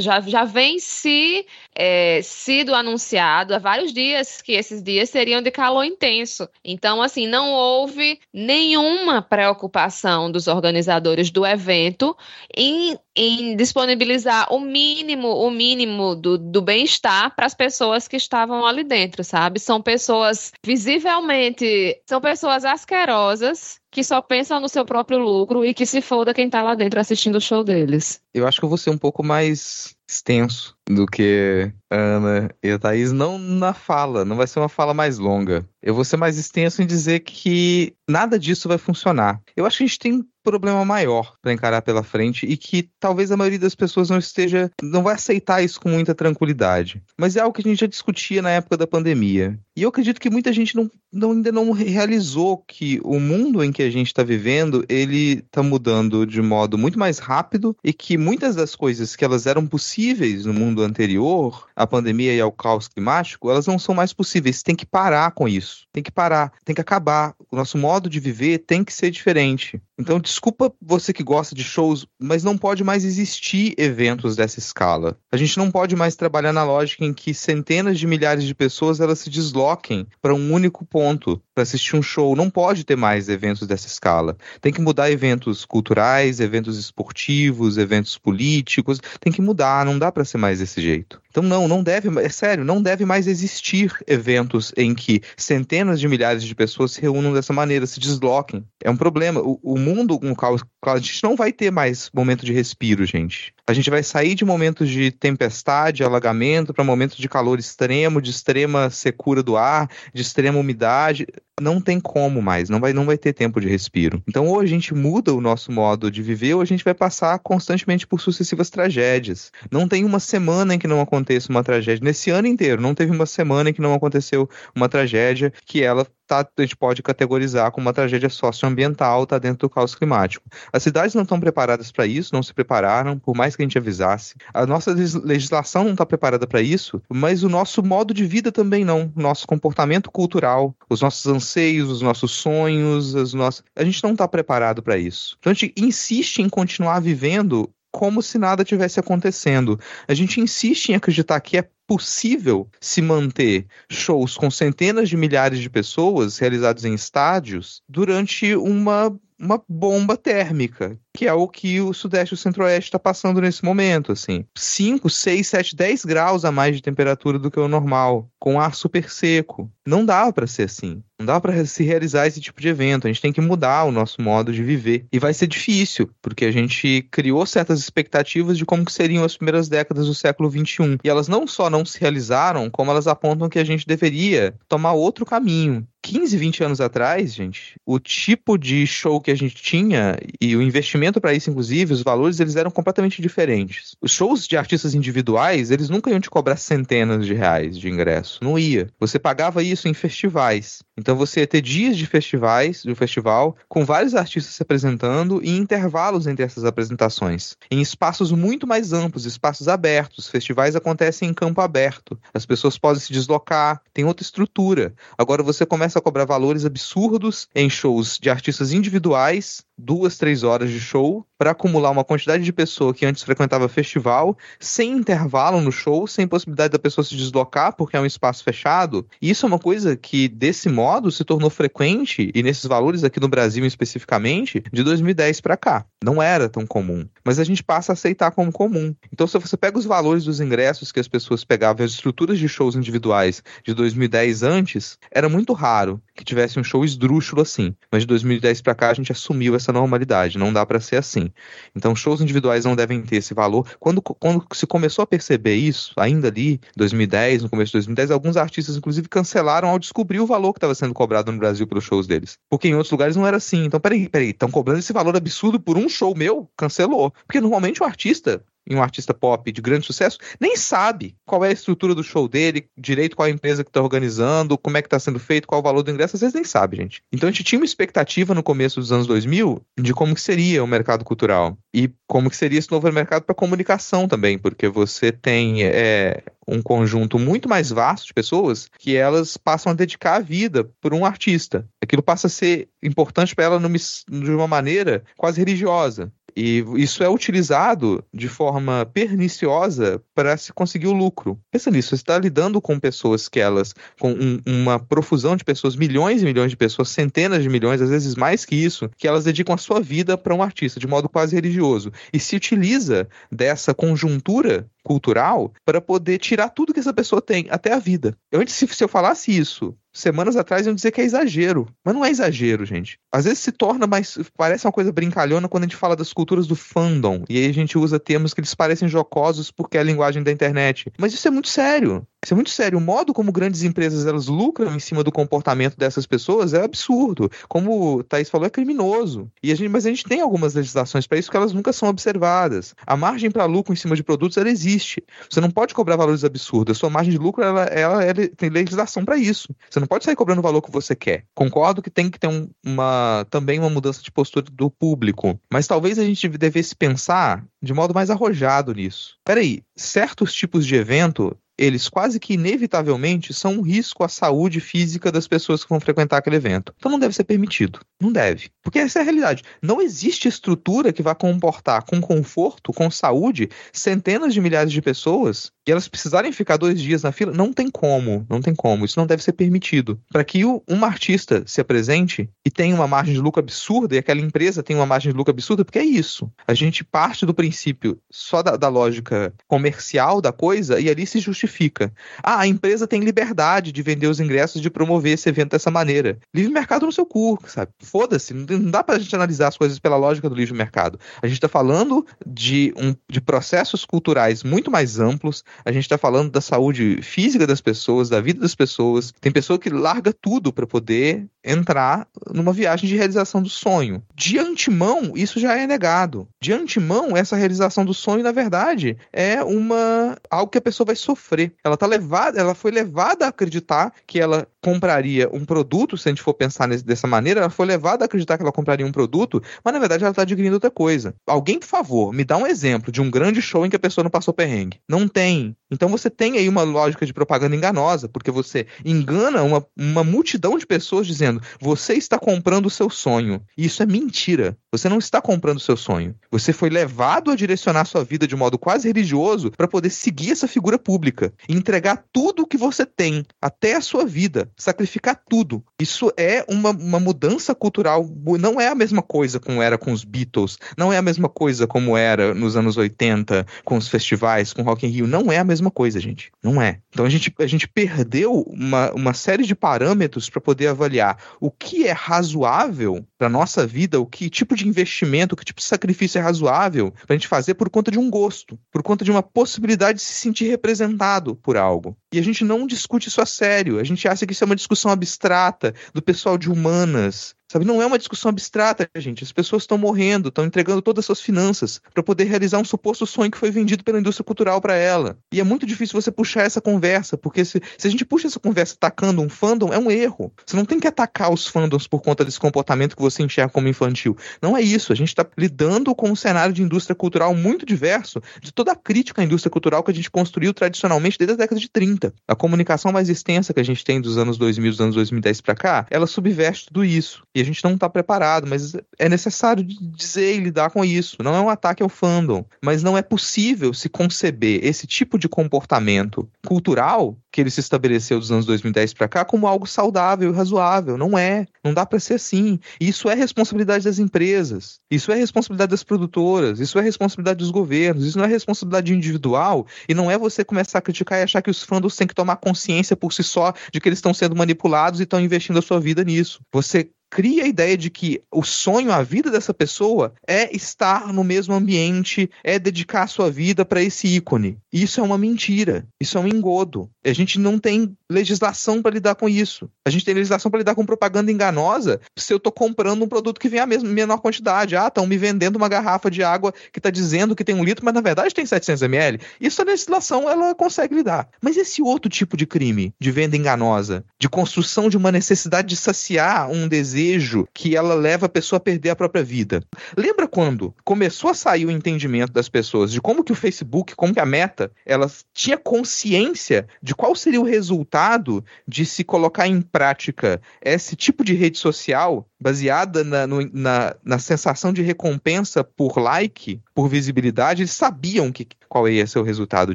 já, já vem se é, sido anunciado há vários dias que esses dias seriam de calor intenso. Então, assim, não houve nenhuma preocupação dos organizadores do evento em, em disponibilizar o mínimo, o mínimo do, do bem-estar para as pessoas que estavam ali dentro, sabe? São pessoas visivelmente, são pessoas asquerosas que só pensam no seu próprio lucro e que se foda quem tá lá dentro assistindo o show deles. Eu acho que eu vou ser um pouco mais extenso do que a Ana e a Thaís, não na fala, não vai ser uma fala mais longa. Eu vou ser mais extenso em dizer que nada disso vai funcionar. Eu acho que a gente tem problema maior para encarar pela frente e que talvez a maioria das pessoas não esteja, não vai aceitar isso com muita tranquilidade. Mas é algo que a gente já discutia na época da pandemia. E eu acredito que muita gente não, não ainda não realizou que o mundo em que a gente está vivendo, ele está mudando de modo muito mais rápido e que muitas das coisas que elas eram possíveis no mundo anterior, a pandemia e ao caos climático, elas não são mais possíveis. Tem que parar com isso. Tem que parar, tem que acabar. O nosso modo de viver tem que ser diferente. Então, desculpa você que gosta de shows, mas não pode mais existir eventos dessa escala. A gente não pode mais trabalhar na lógica em que centenas de milhares de pessoas elas se desloquem para um único ponto para assistir um show. Não pode ter mais eventos dessa escala. Tem que mudar eventos culturais, eventos esportivos, eventos políticos. Tem que mudar, não dá para ser mais desse jeito. Então não, não deve, é sério, não deve mais existir eventos em que centenas de milhares de pessoas se reúnam dessa maneira, se desloquem. É um problema. O, o mundo no qual a gente não vai ter mais momento de respiro, gente. A gente vai sair de momentos de tempestade, alagamento, para momentos de calor extremo, de extrema secura do ar, de extrema umidade não tem como mais, não vai, não vai ter tempo de respiro. Então, ou a gente muda o nosso modo de viver, ou a gente vai passar constantemente por sucessivas tragédias. Não tem uma semana em que não aconteça uma tragédia. Nesse ano inteiro, não teve uma semana em que não aconteceu uma tragédia que ela tá, a gente pode categorizar como uma tragédia socioambiental, está dentro do caos climático. As cidades não estão preparadas para isso, não se prepararam, por mais que a gente avisasse. A nossa legislação não está preparada para isso, mas o nosso modo de vida também não. Nosso comportamento cultural, os nossos anseios, os nossos sonhos, as nossas... a gente não está preparado para isso. Então a gente insiste em continuar vivendo como se nada tivesse acontecendo. A gente insiste em acreditar que é possível se manter shows com centenas de milhares de pessoas realizados em estádios durante uma, uma bomba térmica, que é o que o Sudeste e o Centro-Oeste está passando nesse momento, assim. 5, 6, 7, 10 graus a mais de temperatura do que o normal, com ar super seco. Não dá para ser assim. Não dá para se realizar esse tipo de evento. A gente tem que mudar o nosso modo de viver. E vai ser difícil, porque a gente criou certas expectativas de como seriam as primeiras décadas do século XXI. E elas não só não se realizaram, como elas apontam que a gente deveria tomar outro caminho. 15, 20 anos atrás, gente, o tipo de show que a gente tinha e o investimento para isso, inclusive, os valores, eles eram completamente diferentes. Os shows de artistas individuais, eles nunca iam te cobrar centenas de reais de ingresso. Não ia. Você pagava isso em festivais. Então você ia ter dias de festivais, de um festival, com vários artistas se apresentando e intervalos entre essas apresentações. Em espaços muito mais amplos, espaços abertos. Festivais acontecem em campo aberto. As pessoas podem se deslocar, tem outra estrutura. Agora você começa a cobrar valores absurdos em shows de artistas individuais, duas, três horas de show, para acumular uma quantidade de pessoa que antes frequentava festival, sem intervalo no show, sem possibilidade da pessoa se deslocar, porque é um espaço fechado. E isso é uma coisa que, desse modo, se tornou frequente, e nesses valores aqui no Brasil especificamente, de 2010 para cá. Não era tão comum. Mas a gente passa a aceitar como comum. Então, se você pega os valores dos ingressos que as pessoas pegavam, as estruturas de shows individuais de 2010 antes, era muito raro que tivesse um show esdrúxulo assim. Mas de 2010 para cá a gente assumiu essa normalidade. Não dá para ser assim. Então, shows individuais não devem ter esse valor. Quando, quando se começou a perceber isso, ainda ali, 2010, no começo de 2010, alguns artistas, inclusive, cancelaram ao descobrir o valor que estava sendo cobrado no Brasil pelos shows deles. Porque em outros lugares não era assim. Então, peraí, peraí, estão cobrando esse valor absurdo por um show meu? Cancelou. Porque normalmente o artista em um artista pop de grande sucesso, nem sabe qual é a estrutura do show dele, direito qual é a empresa que está organizando, como é que está sendo feito, qual o valor do ingresso, às vezes nem sabe, gente. Então a gente tinha uma expectativa no começo dos anos 2000 de como que seria o mercado cultural e como que seria esse novo mercado para comunicação também, porque você tem é, um conjunto muito mais vasto de pessoas que elas passam a dedicar a vida por um artista. Aquilo passa a ser importante para ela de uma maneira quase religiosa. E isso é utilizado de forma perniciosa para se conseguir o lucro. Pensa nisso, você está lidando com pessoas que elas, com um, uma profusão de pessoas, milhões e milhões de pessoas, centenas de milhões, às vezes mais que isso, que elas dedicam a sua vida para um artista de modo quase religioso. E se utiliza dessa conjuntura cultural para poder tirar tudo que essa pessoa tem, até a vida. Antes, se, se eu falasse isso semanas atrás iam dizer que é exagero. Mas não é exagero, gente. Às vezes se torna mais. Parece uma coisa brincalhona quando a gente fala das culturas do fandom. E aí a gente usa termos que eles parecem jocosos porque é a linguagem da internet. Mas isso é muito sério. Isso é muito sério. O modo como grandes empresas elas lucram em cima do comportamento dessas pessoas é absurdo. Como o Thaís falou, é criminoso. E a gente, mas a gente tem algumas legislações para isso que elas nunca são observadas. A margem para lucro em cima de produtos ela existe. Você não pode cobrar valores absurdos. A sua margem de lucro ela, ela, ela tem legislação para isso. Você não pode sair cobrando o valor que você quer. Concordo que tem que ter um, uma também uma mudança de postura do público. Mas talvez a gente devesse pensar de modo mais arrojado nisso. Peraí, certos tipos de evento eles quase que inevitavelmente são um risco à saúde física das pessoas que vão frequentar aquele evento. Então não deve ser permitido. Não deve. Porque essa é a realidade. Não existe estrutura que vá comportar com conforto, com saúde, centenas de milhares de pessoas e elas precisarem ficar dois dias na fila, não tem como, não tem como. Isso não deve ser permitido. Para que o, uma artista se apresente e tenha uma margem de lucro absurda e aquela empresa tenha uma margem de lucro absurda, porque é isso. A gente parte do princípio só da, da lógica comercial da coisa e ali se justifica. Ah, a empresa tem liberdade de vender os ingressos, de promover esse evento dessa maneira. Livre mercado no seu cu, sabe? Foda-se, não, dá pra gente analisar as coisas pela lógica do livre mercado. A gente tá falando de, um, de processos culturais muito mais amplos, a gente tá falando da saúde física das pessoas, da vida das pessoas. Tem pessoa que larga tudo para poder entrar numa viagem de realização do sonho. De antemão, isso já é negado. De antemão, essa realização do sonho, na verdade, é uma algo que a pessoa vai sofrer. Ela tá levada, ela foi levada a acreditar que ela compraria um produto, se a gente for pensar nesse, dessa maneira, ela foi levada a acreditar que ela compraria um produto, mas na verdade ela está adquirindo outra coisa. Alguém, por favor, me dá um exemplo de um grande show em que a pessoa não passou perrengue. Não tem. Então você tem aí uma lógica de propaganda enganosa, porque você engana uma, uma multidão de pessoas dizendo você está comprando o seu sonho. E isso é mentira. Você não está comprando o seu sonho. Você foi levado a direcionar sua vida de modo quase religioso para poder seguir essa figura pública entregar tudo o que você tem, até a sua vida, sacrificar tudo. Isso é uma, uma mudança cultural. Não é a mesma coisa como era com os Beatles, não é a mesma coisa como era nos anos 80 com os festivais, com Rock in Rio. Não é a mesma coisa, gente. Não é. Então a gente, a gente perdeu uma, uma série de parâmetros para poder avaliar o que é razoável para nossa vida, o que tipo de investimento, que tipo de sacrifício é razoável para a gente fazer por conta de um gosto, por conta de uma possibilidade de se sentir representado por algo. E a gente não discute isso a sério. A gente acha que isso é uma discussão abstrata do pessoal de humanas, Sabe, não é uma discussão abstrata, gente. As pessoas estão morrendo, estão entregando todas as suas finanças para poder realizar um suposto sonho que foi vendido pela indústria cultural para ela. E é muito difícil você puxar essa conversa, porque se, se a gente puxa essa conversa atacando um fandom, é um erro. Você não tem que atacar os fandoms por conta desse comportamento que você enxerga como infantil. Não é isso. A gente está lidando com um cenário de indústria cultural muito diverso de toda a crítica à indústria cultural que a gente construiu tradicionalmente desde a década de 30. A comunicação mais extensa que a gente tem dos anos 2000, dos anos 2010 para cá, ela subverte tudo isso. E a gente não está preparado, mas é necessário dizer e lidar com isso. Não é um ataque ao fandom, mas não é possível se conceber esse tipo de comportamento cultural que ele se estabeleceu dos anos 2010 para cá como algo saudável e razoável. Não é. Não dá para ser assim. Isso é responsabilidade das empresas. Isso é responsabilidade das produtoras. Isso é responsabilidade dos governos. Isso não é responsabilidade individual. E não é você começar a criticar e achar que os fandoms têm que tomar consciência por si só de que eles estão sendo manipulados e estão investindo a sua vida nisso. Você cria a ideia de que o sonho, a vida dessa pessoa é estar no mesmo ambiente, é dedicar sua vida para esse ícone. Isso é uma mentira. Isso é um engodo. A gente não tem legislação para lidar com isso. A gente tem legislação para lidar com propaganda enganosa se eu estou comprando um produto que vem a mesma, menor quantidade. Ah, estão me vendendo uma garrafa de água que está dizendo que tem um litro, mas na verdade tem 700 ml. Isso a legislação ela consegue lidar. Mas esse outro tipo de crime, de venda enganosa, de construção de uma necessidade de saciar um desejo que ela leva a pessoa a perder a própria vida. Lembra quando começou a sair o entendimento das pessoas de como que o Facebook, como que a Meta, ela tinha consciência de qual seria o resultado resultado de se colocar em prática esse tipo de rede social baseada na, no, na, na sensação de recompensa por like, por visibilidade, eles sabiam que, qual ia ser o resultado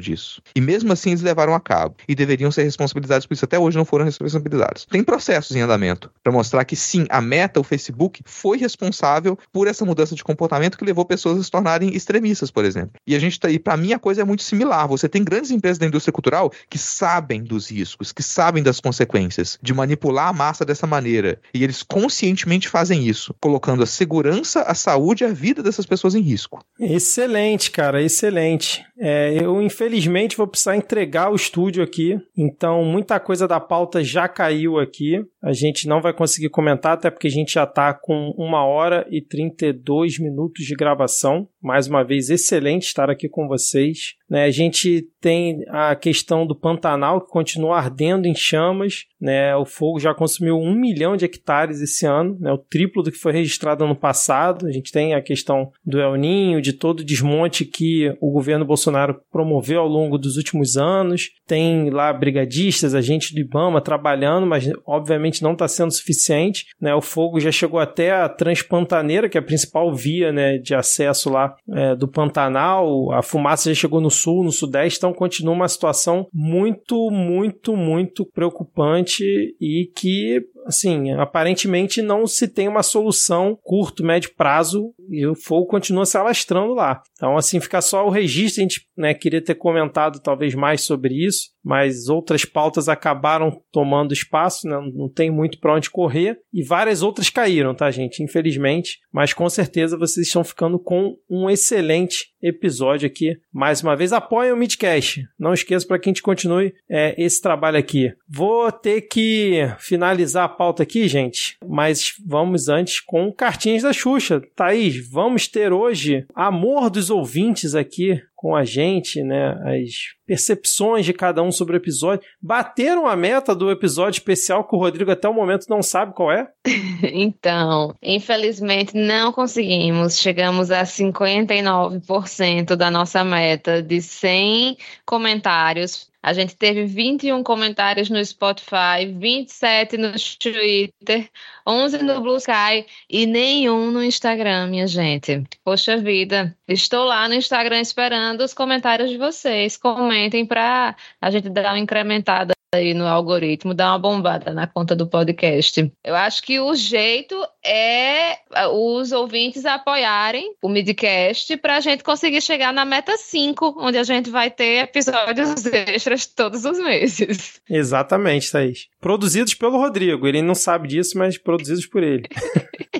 disso. E mesmo assim eles levaram a cabo. E deveriam ser responsabilizados por isso. Até hoje não foram responsabilizados. Tem processos em andamento para mostrar que sim, a meta, o Facebook, foi responsável por essa mudança de comportamento que levou pessoas a se tornarem extremistas, por exemplo. E a gente tá, e para mim a coisa é muito similar. Você tem grandes empresas da indústria cultural que sabem dos riscos, que sabem das consequências de manipular a massa dessa maneira. E eles conscientemente fazem isso, colocando a segurança, a saúde e a vida dessas pessoas em risco. Excelente, cara, excelente. É, eu, infelizmente, vou precisar entregar o estúdio aqui, então muita coisa da pauta já caiu aqui. A gente não vai conseguir comentar, até porque a gente já está com uma hora e 32 minutos de gravação. Mais uma vez, excelente estar aqui com vocês. Né, a gente tem a questão do Pantanal, que continua ardendo em chamas. Né, o fogo já consumiu um milhão de hectares esse ano, né, o triplo do que foi registrado ano passado. A gente tem a questão do El Ninho, de todo o desmonte que o governo Bolsonaro promoveu ao longo dos últimos anos. Tem lá brigadistas, agentes do Ibama trabalhando, mas obviamente não está sendo suficiente. Né? O fogo já chegou até a Transpantaneira, que é a principal via né, de acesso lá é, do Pantanal. A fumaça já chegou no sul, no sudeste, então continua uma situação muito, muito, muito preocupante e que assim, aparentemente não se tem uma solução curto, médio prazo e o fogo continua se alastrando lá. Então, assim, fica só o registro, a gente né, queria ter comentado talvez mais sobre isso, mas outras pautas acabaram tomando espaço, né, não tem muito para onde correr e várias outras caíram, tá, gente? Infelizmente, mas com certeza vocês estão ficando com um excelente episódio aqui. Mais uma vez, apoiem o Midcast. Não esqueça para que a gente continue é, esse trabalho aqui. Vou ter que finalizar pauta aqui, gente, mas vamos antes com cartinhas da Xuxa. Thaís, vamos ter hoje amor dos ouvintes aqui com a gente, né? As percepções de cada um sobre o episódio. Bateram a meta do episódio especial que o Rodrigo até o momento não sabe qual é? então, infelizmente não conseguimos. Chegamos a 59% da nossa meta de 100 comentários a gente teve 21 comentários no Spotify, 27 no Twitter, 11 no Blue Sky e nenhum no Instagram, minha gente. Poxa vida, estou lá no Instagram esperando os comentários de vocês. Comentem para a gente dar uma incrementada aí no algoritmo, dar uma bombada na conta do podcast. Eu acho que o jeito é os ouvintes apoiarem o Midcast para a gente conseguir chegar na meta 5, onde a gente vai ter episódios extras todos os meses. Exatamente, Thaís. Produzidos pelo Rodrigo. Ele não sabe disso, mas produzidos por ele.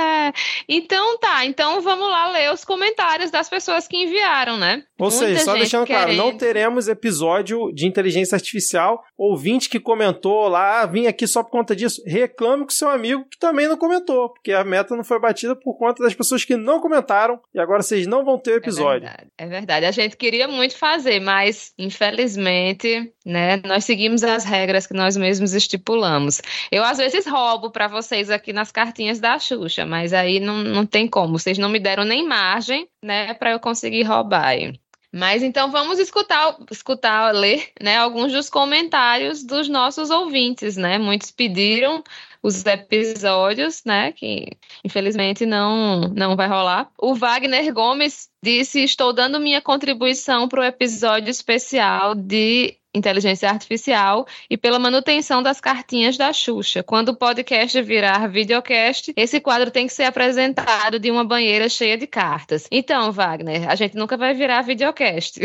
É, então tá, então vamos lá ler os comentários das pessoas que enviaram, né? Ou Muita seja, só deixando querendo... claro, não teremos episódio de inteligência artificial. Ouvinte que comentou lá, ah, vim aqui só por conta disso, reclame com seu amigo que também não comentou, porque a meta não foi batida por conta das pessoas que não comentaram e agora vocês não vão ter o episódio. É verdade, é verdade. A gente queria muito fazer, mas infelizmente, né, nós seguimos as regras que nós mesmos estipulamos. Eu às vezes roubo para vocês aqui nas cartinhas da Xuxa, mas aí não, não tem como. Vocês não me deram nem margem, né, para eu conseguir roubar. Mas então vamos escutar, escutar, ler, né, alguns dos comentários dos nossos ouvintes, né? Muitos pediram os episódios, né, que infelizmente não não vai rolar. O Wagner Gomes disse: "Estou dando minha contribuição para o episódio especial de inteligência artificial e pela manutenção das cartinhas da Xuxa. Quando o podcast virar videocast, esse quadro tem que ser apresentado de uma banheira cheia de cartas. Então, Wagner, a gente nunca vai virar videocast.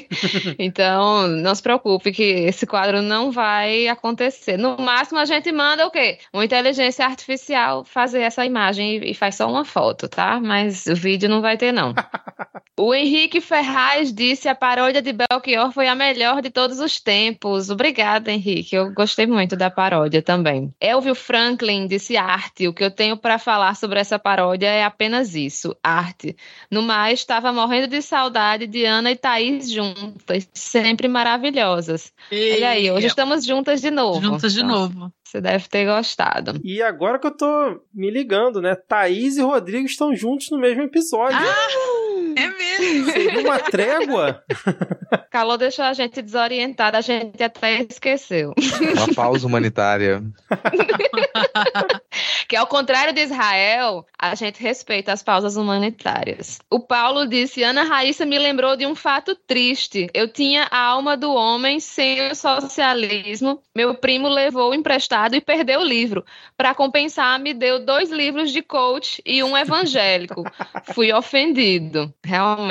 então, não se preocupe que esse quadro não vai acontecer. No máximo, a gente manda o quê? Uma inteligência artificial fazer essa imagem e faz só uma foto, tá? Mas o vídeo não vai ter, não. O Henrique Ferraz disse a paródia de Belchior foi a melhor de todos os tempos. Obrigada, Henrique. Eu gostei muito da paródia também. Elvio Franklin disse arte. O que eu tenho para falar sobre essa paródia é apenas isso, arte. No mais, estava morrendo de saudade de Ana e Thaís juntas, sempre maravilhosas. E... Olha aí, hoje estamos juntas de novo. Juntas de então. novo. Você deve ter gostado. E agora que eu tô me ligando, né? Thaís e Rodrigo estão juntos no mesmo episódio. Ah, Seria uma trégua? Calor deixou a gente desorientada, a gente até esqueceu. Uma pausa humanitária. que ao contrário de Israel, a gente respeita as pausas humanitárias. O Paulo disse: Ana Raíssa me lembrou de um fato triste. Eu tinha a alma do homem sem o socialismo. Meu primo levou emprestado e perdeu o livro. Para compensar, me deu dois livros de coach e um evangélico. Fui ofendido. Realmente,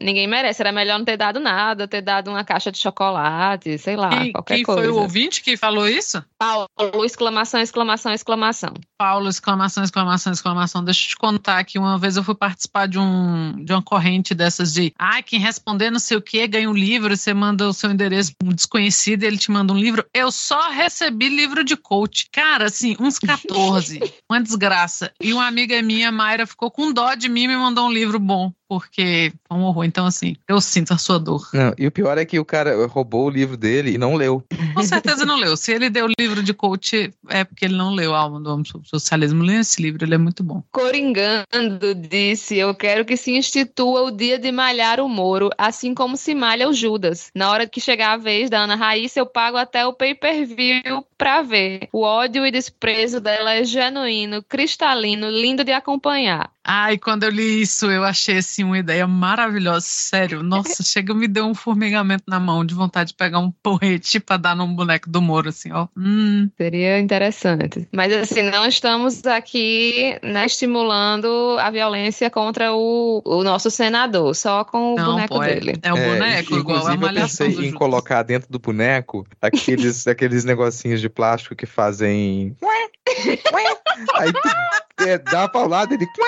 ninguém merece. Era melhor não ter dado nada, ter dado uma caixa de chocolate, sei lá, quem, qualquer quem coisa. Quem foi o ouvinte que falou isso? Paulo, exclamação, exclamação, exclamação. Paulo, exclamação, exclamação, exclamação. Deixa eu te contar que uma vez eu fui participar de, um, de uma corrente dessas de ah, quem responder não sei o que ganha um livro, você manda o seu endereço para um desconhecido e ele te manda um livro. Eu só recebi livro livro de coach. Cara, assim, uns 14. uma desgraça. E uma amiga minha, Mayra, ficou com dó de mim e me mandou um livro bom porque é um horror. Então, assim, eu sinto a sua dor. Não, e o pior é que o cara roubou o livro dele e não leu. Com certeza não leu. Se ele deu o livro de coach, é porque ele não leu a Alma do Homem sobre Socialismo. Lê esse livro, ele é muito bom. Coringando disse: Eu quero que se institua o dia de malhar o Moro, assim como se malha o Judas. Na hora que chegar a vez da Ana Raíssa, eu pago até o pay per view pra ver. O ódio e desprezo dela é genuíno, cristalino, lindo de acompanhar. Ai, quando eu li isso, eu achei assim uma ideia maravilhosa, sério. Nossa, chega me deu um formigamento na mão de vontade de pegar um porrete pra dar num boneco do Moro, assim, ó. Hum. Seria interessante. Mas assim, não estamos aqui né, estimulando a violência contra o, o nosso senador, só com o Não, boneco pô, é, dele. é o É, boneco, igual a inclusive, eu malhação pensei em colocar dentro do boneco aqueles, aqueles negocinhos de plástico que fazem. Aí tu, é, dá pra lado ele. Por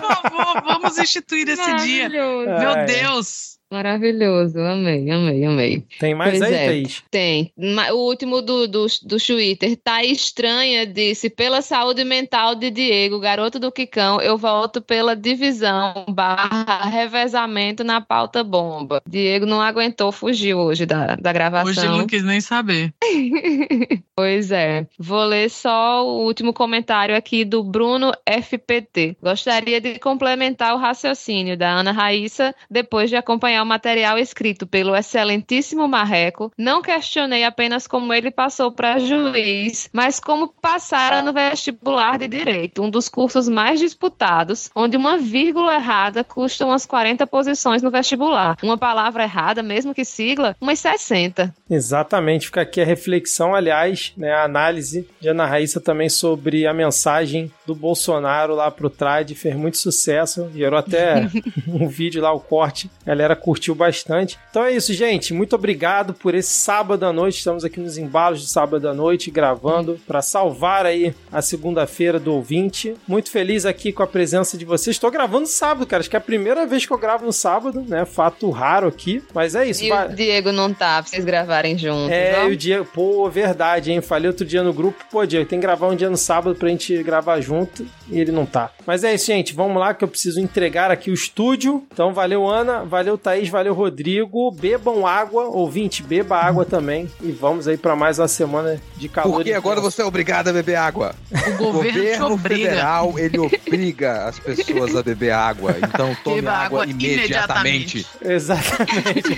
favor, vamos instituir esse dia. Meu Ai. Deus. Maravilhoso, amei, amei, amei. Tem mais Pois aí, é. Thaís? Tem. O último do, do, do Twitter. Tá estranha, disse. Pela saúde mental de Diego, garoto do Quicão, eu volto pela divisão barra revezamento na pauta bomba. Diego não aguentou fugir hoje da, da gravação. Hoje ele não quis nem saber. Pois é. Vou ler só o último comentário aqui do Bruno FPT. Gostaria de complementar o raciocínio da Ana Raíssa depois de acompanhar o material escrito pelo excelentíssimo Marreco. Não questionei apenas como ele passou para juiz, mas como passara no vestibular de direito, um dos cursos mais disputados, onde uma vírgula errada custa umas 40 posições no vestibular. Uma palavra errada, mesmo que sigla, umas 60. Exatamente, fica aqui a reflexão, aliás, né, a análise de Ana Raíssa também sobre a mensagem do Bolsonaro lá pro Trade, fez muito sucesso, gerou até um vídeo lá, o corte, a galera curtiu bastante. Então é isso, gente, muito obrigado por esse sábado à noite, estamos aqui nos embalos de sábado à noite, gravando para salvar aí a segunda-feira do ouvinte. Muito feliz aqui com a presença de vocês, estou gravando sábado, cara, acho que é a primeira vez que eu gravo no sábado, né, fato raro aqui, mas é isso, E vai... o Diego não tá, pra vocês gravarem juntos. É, e o Diego, pô, verdade, hein? Falei outro dia no grupo, pô, Diego, tem que gravar um dia no sábado pra gente gravar junto e ele não tá. Mas é isso, gente, vamos lá que eu preciso entregar aqui o estúdio. Então, valeu, Ana, valeu, Thaís, valeu, Rodrigo. Bebam água, ouvinte, beba água também. E vamos aí pra mais uma semana de calor. Porque agora você é obrigado a beber água. O governo, te obriga. federal, ele obriga as pessoas a beber água. Então tome Beba água, água imediatamente. Exatamente.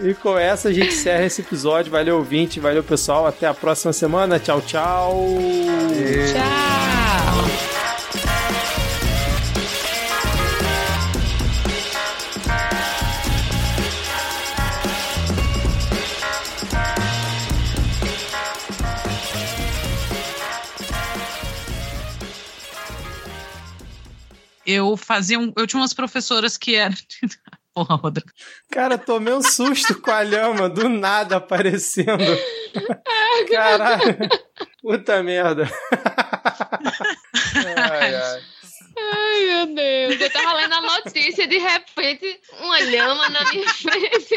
e com essa a gente encerra esse episódio. Valeu, ouvinte, valeu, pessoal. Até a próxima semana. Tchau, tchau. Tchau! Eu fazia um, eu tinha umas professoras que eram Porra, Rodrigo. Cara, tomei um susto com a lhama do nada aparecendo. Caralho. Puta merda. Ai, ai. Ai, meu Deus. Eu tava lendo a notícia e de repente uma lhama na minha frente.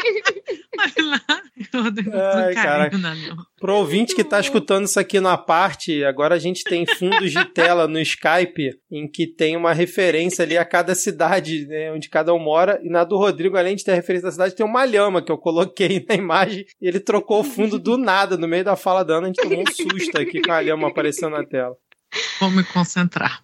Olha lá, Rodrigo, Ai, lhama. Pro ouvinte que tá escutando isso aqui na parte, agora a gente tem fundos de tela no Skype em que tem uma referência ali a cada cidade, né, onde cada um mora. E na do Rodrigo, além de ter a referência da cidade, tem uma lhama que eu coloquei na imagem e ele trocou o fundo do nada, no meio da fala da Ana. A gente tomou um susto aqui com a lhama aparecendo na tela. Vou me concentrar.